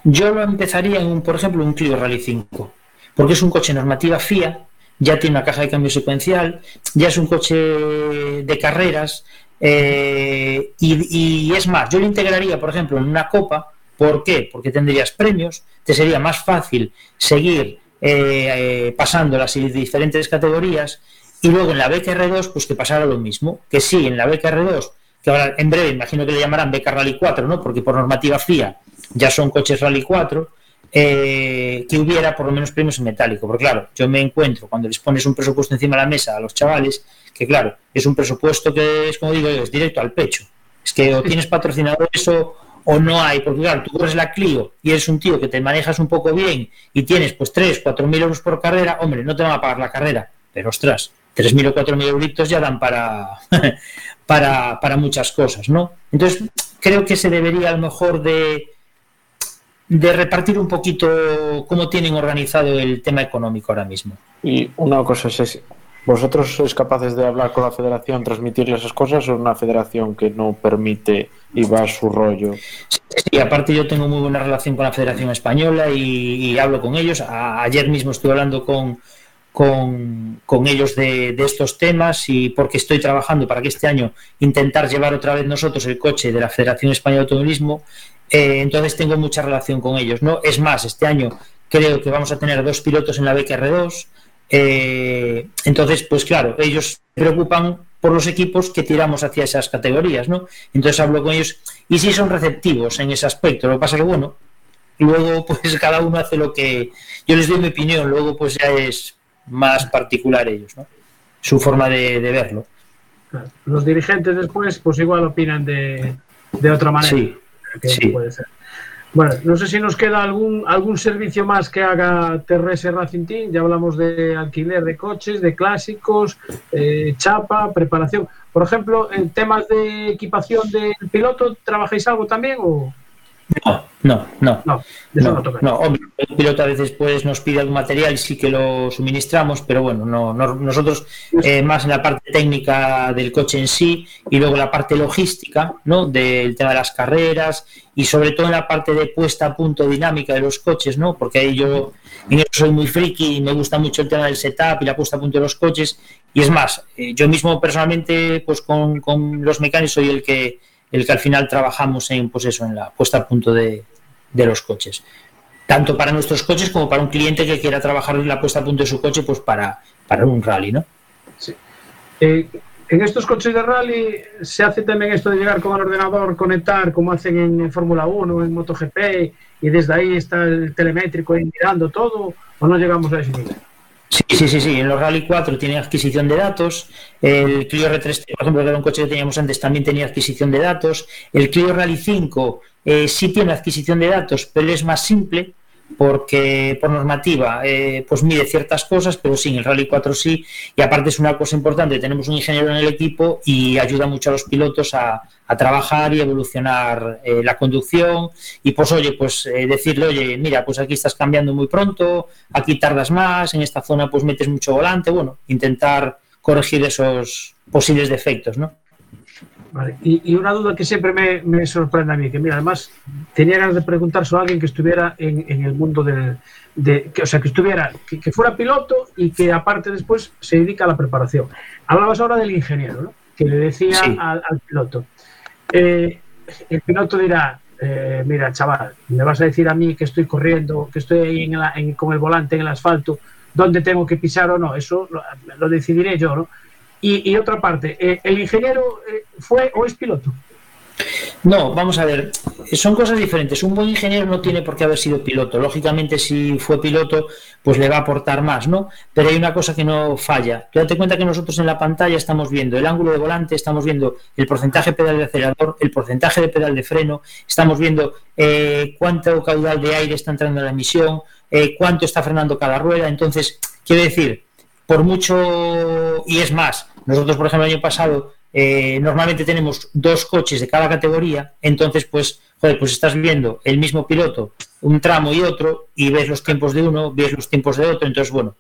Yo lo empezaría en un, por ejemplo, un Clio Rally 5, porque es un coche normativa FIA, ya tiene una caja de cambio secuencial, ya es un coche de carreras, eh, y, es más, yo lo integraría, por ejemplo, en una copa, ¿por qué? Porque tendrías premios, te sería más fácil seguir eh, eh, pasando las diferentes categorías y luego en la beca R2 pues que pasara lo mismo, que sí, en la beca R2, que ahora en breve imagino que le llamarán beca Rally 4, ¿no? porque por normativa FIA ya son coches Rally 4, eh, que hubiera por lo menos premios en metálico, porque claro, yo me encuentro cuando les pones un presupuesto encima de la mesa a los chavales, que claro, es un presupuesto que es, como digo, es directo al pecho. Es que o tienes patrocinadores o, o no hay, porque claro, tú corres la Clio y eres un tío que te manejas un poco bien y tienes pues 3, 4 mil euros por carrera, hombre, no te van a pagar la carrera, pero ostras, 3 mil o 4 mil euros ya dan para, para, para muchas cosas, ¿no? Entonces, creo que se debería a lo mejor de, de repartir un poquito cómo tienen organizado el tema económico ahora mismo. Y una cosa es, ¿vosotros sois capaces de hablar con la federación, transmitirle esas cosas o es una federación que no permite y va a su rollo? Sí, aparte yo tengo muy buena relación con la Federación Española y, y hablo con ellos. A- ayer mismo estuve hablando con, con, con ellos de, de estos temas y porque estoy trabajando para que este año intentar llevar otra vez nosotros el coche de la Federación Española de Automovilismo. Eh, entonces tengo mucha relación con ellos. ¿no? Es más, este año creo que vamos a tener dos pilotos en la beca R2. Eh, entonces, pues claro, ellos se preocupan por los equipos que tiramos hacia esas categorías, ¿no? Entonces hablo con ellos y sí son receptivos en ese aspecto. Lo que pasa que, bueno, luego pues cada uno hace lo que... Yo les doy mi opinión, luego pues ya es más particular ellos, ¿no? Su forma de, de verlo. Claro. Los dirigentes después, pues igual opinan de, de otra manera. Sí, que sí. puede ser. Bueno, no sé si nos queda algún algún servicio más que haga TRS Racing Team. Ya hablamos de alquiler de coches, de clásicos, eh, chapa, preparación. Por ejemplo, en temas de equipación del piloto, ¿trabajáis algo también o No, no, no. no? De eso no, No, toca. no, hombre, el piloto a veces pues nos pide algún material y sí que lo suministramos, pero bueno, no, no- nosotros eh, más en la parte técnica del coche en sí y luego la parte logística, ¿no? Del tema de las carreras y sobre todo en la parte de puesta a punto dinámica de los coches, ¿no? Porque ahí yo en eso soy muy friki y me gusta mucho el tema del setup y la puesta a punto de los coches y es más, eh, yo mismo personalmente pues con, con los mecánicos soy el que el que al final trabajamos en pues eso en la puesta a punto de, de los coches. Tanto para nuestros coches como para un cliente que quiera trabajar en la puesta a punto de su coche, pues para, para un rally, ¿no? Eh, en estos coches de rally se hace también esto de llegar con el ordenador, conectar como hacen en, Fórmula 1, en MotoGP, y desde ahí está el telemétrico ahí mirando todo, o no llegamos a ese nivel. Sí, sí, sí, sí. En los Rally 4 tiene adquisición de datos. El Clio R3, por ejemplo, que era un coche que teníamos antes, también tenía adquisición de datos. El Clio Rally 5 eh, sí tiene adquisición de datos, pero es más simple porque por normativa eh, pues mide ciertas cosas, pero sí, en el Rally 4 sí. Y aparte es una cosa importante, tenemos un ingeniero en el equipo y ayuda mucho a los pilotos a, a trabajar y evolucionar eh, la conducción y pues oye, pues eh, decirle, oye, mira, pues aquí estás cambiando muy pronto, aquí tardas más, en esta zona pues metes mucho volante, bueno, intentar corregir esos posibles defectos, ¿no? Vale. Y, y una duda que siempre me, me sorprende a mí, que mira, además tenía ganas de preguntárselo a alguien que estuviera en, en el mundo del, de, que, o sea, que estuviera, que, que fuera piloto y que aparte después se dedica a la preparación. Hablabas ahora del ingeniero, ¿no? Que le decía Sí. al, al piloto. Eh, el piloto dirá, eh, mira, chaval, me vas a decir a mí que estoy corriendo, que estoy ahí en la- en- con el volante en el asfalto, dónde tengo que pisar o no, eso lo, lo decidiré yo, ¿no? Y, otra parte, eh, ¿el ingeniero eh, fue o es piloto? No, vamos a ver. son cosas diferentes. Un buen ingeniero no tiene por qué haber sido piloto. Lógicamente, si fue piloto, pues le va a aportar más, ¿no? Pero hay una cosa que no falla. Tú date cuenta que nosotros en la pantalla estamos viendo el ángulo de volante, estamos viendo el porcentaje de pedal de acelerador, el porcentaje de pedal de freno, estamos viendo eh, cuánto caudal de aire está entrando en la emisión, eh, cuánto está frenando cada rueda. Entonces, quiero decir, por mucho, y es más, nosotros, por ejemplo, el año pasado eh, normalmente tenemos dos coches de cada categoría, entonces pues, joder, pues estás viendo el mismo piloto, un tramo y otro, y ves los tiempos de uno, ves los tiempos de otro, entonces bueno,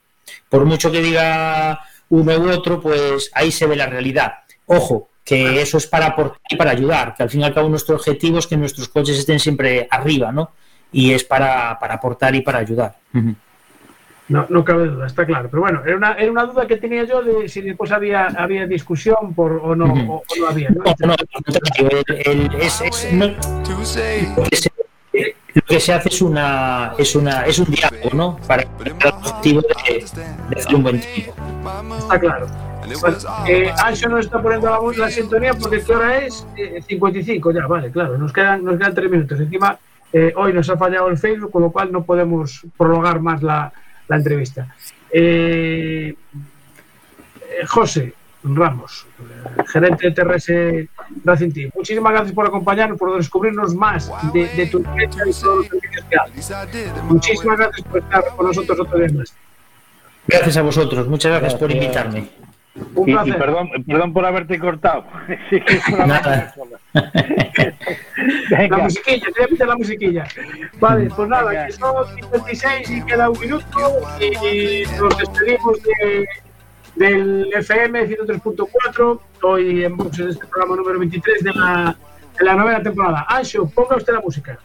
por mucho que diga uno u otro, pues ahí se ve la realidad. Ojo, que eso es para aportar y para ayudar, que al fin y al cabo nuestro objetivo es que nuestros coches estén siempre arriba, ¿no? Y es para, para aportar y para ayudar. No, no cabe duda, está claro. Pero bueno, era una, era una duda que tenía yo de si después había, había discusión por, o, no, o, o no había. ¿no? No, no, al contrario, el- el- es- es- no- lo, que se, lo que se hace es una es una es un diálogo, ¿no? Para el objetivo de, de hacer un buen tiempo. Está claro. Bueno, eh, Ancho nos está poniendo la, la sintonía porque ¿qué hora es? Eh, 55 ya, vale, claro. Nos quedan, nos quedan tres minutos. Encima, eh, hoy nos ha fallado el Facebook, con lo cual no podemos prolongar más la, la entrevista. Eh, eh, José Ramos, gerente de TRS Racing Team. Muchísimas gracias por acompañarnos, por descubrirnos más de, de tu empresa y todos los servicios que haces. Muchísimas gracias por estar con nosotros otro día más. Gracias a vosotros, muchas gracias por invitarme. Un Y, y perdón, perdón por haberte cortado. Sí, que es La musiquilla, te voy a meter la musiquilla. Vale, pues nada, que son 56 y queda un minuto y nos despedimos de, del FM 103.4, hoy en boxes de este programa número 23 de la, de la novena temporada. Ancho, ponga usted la música.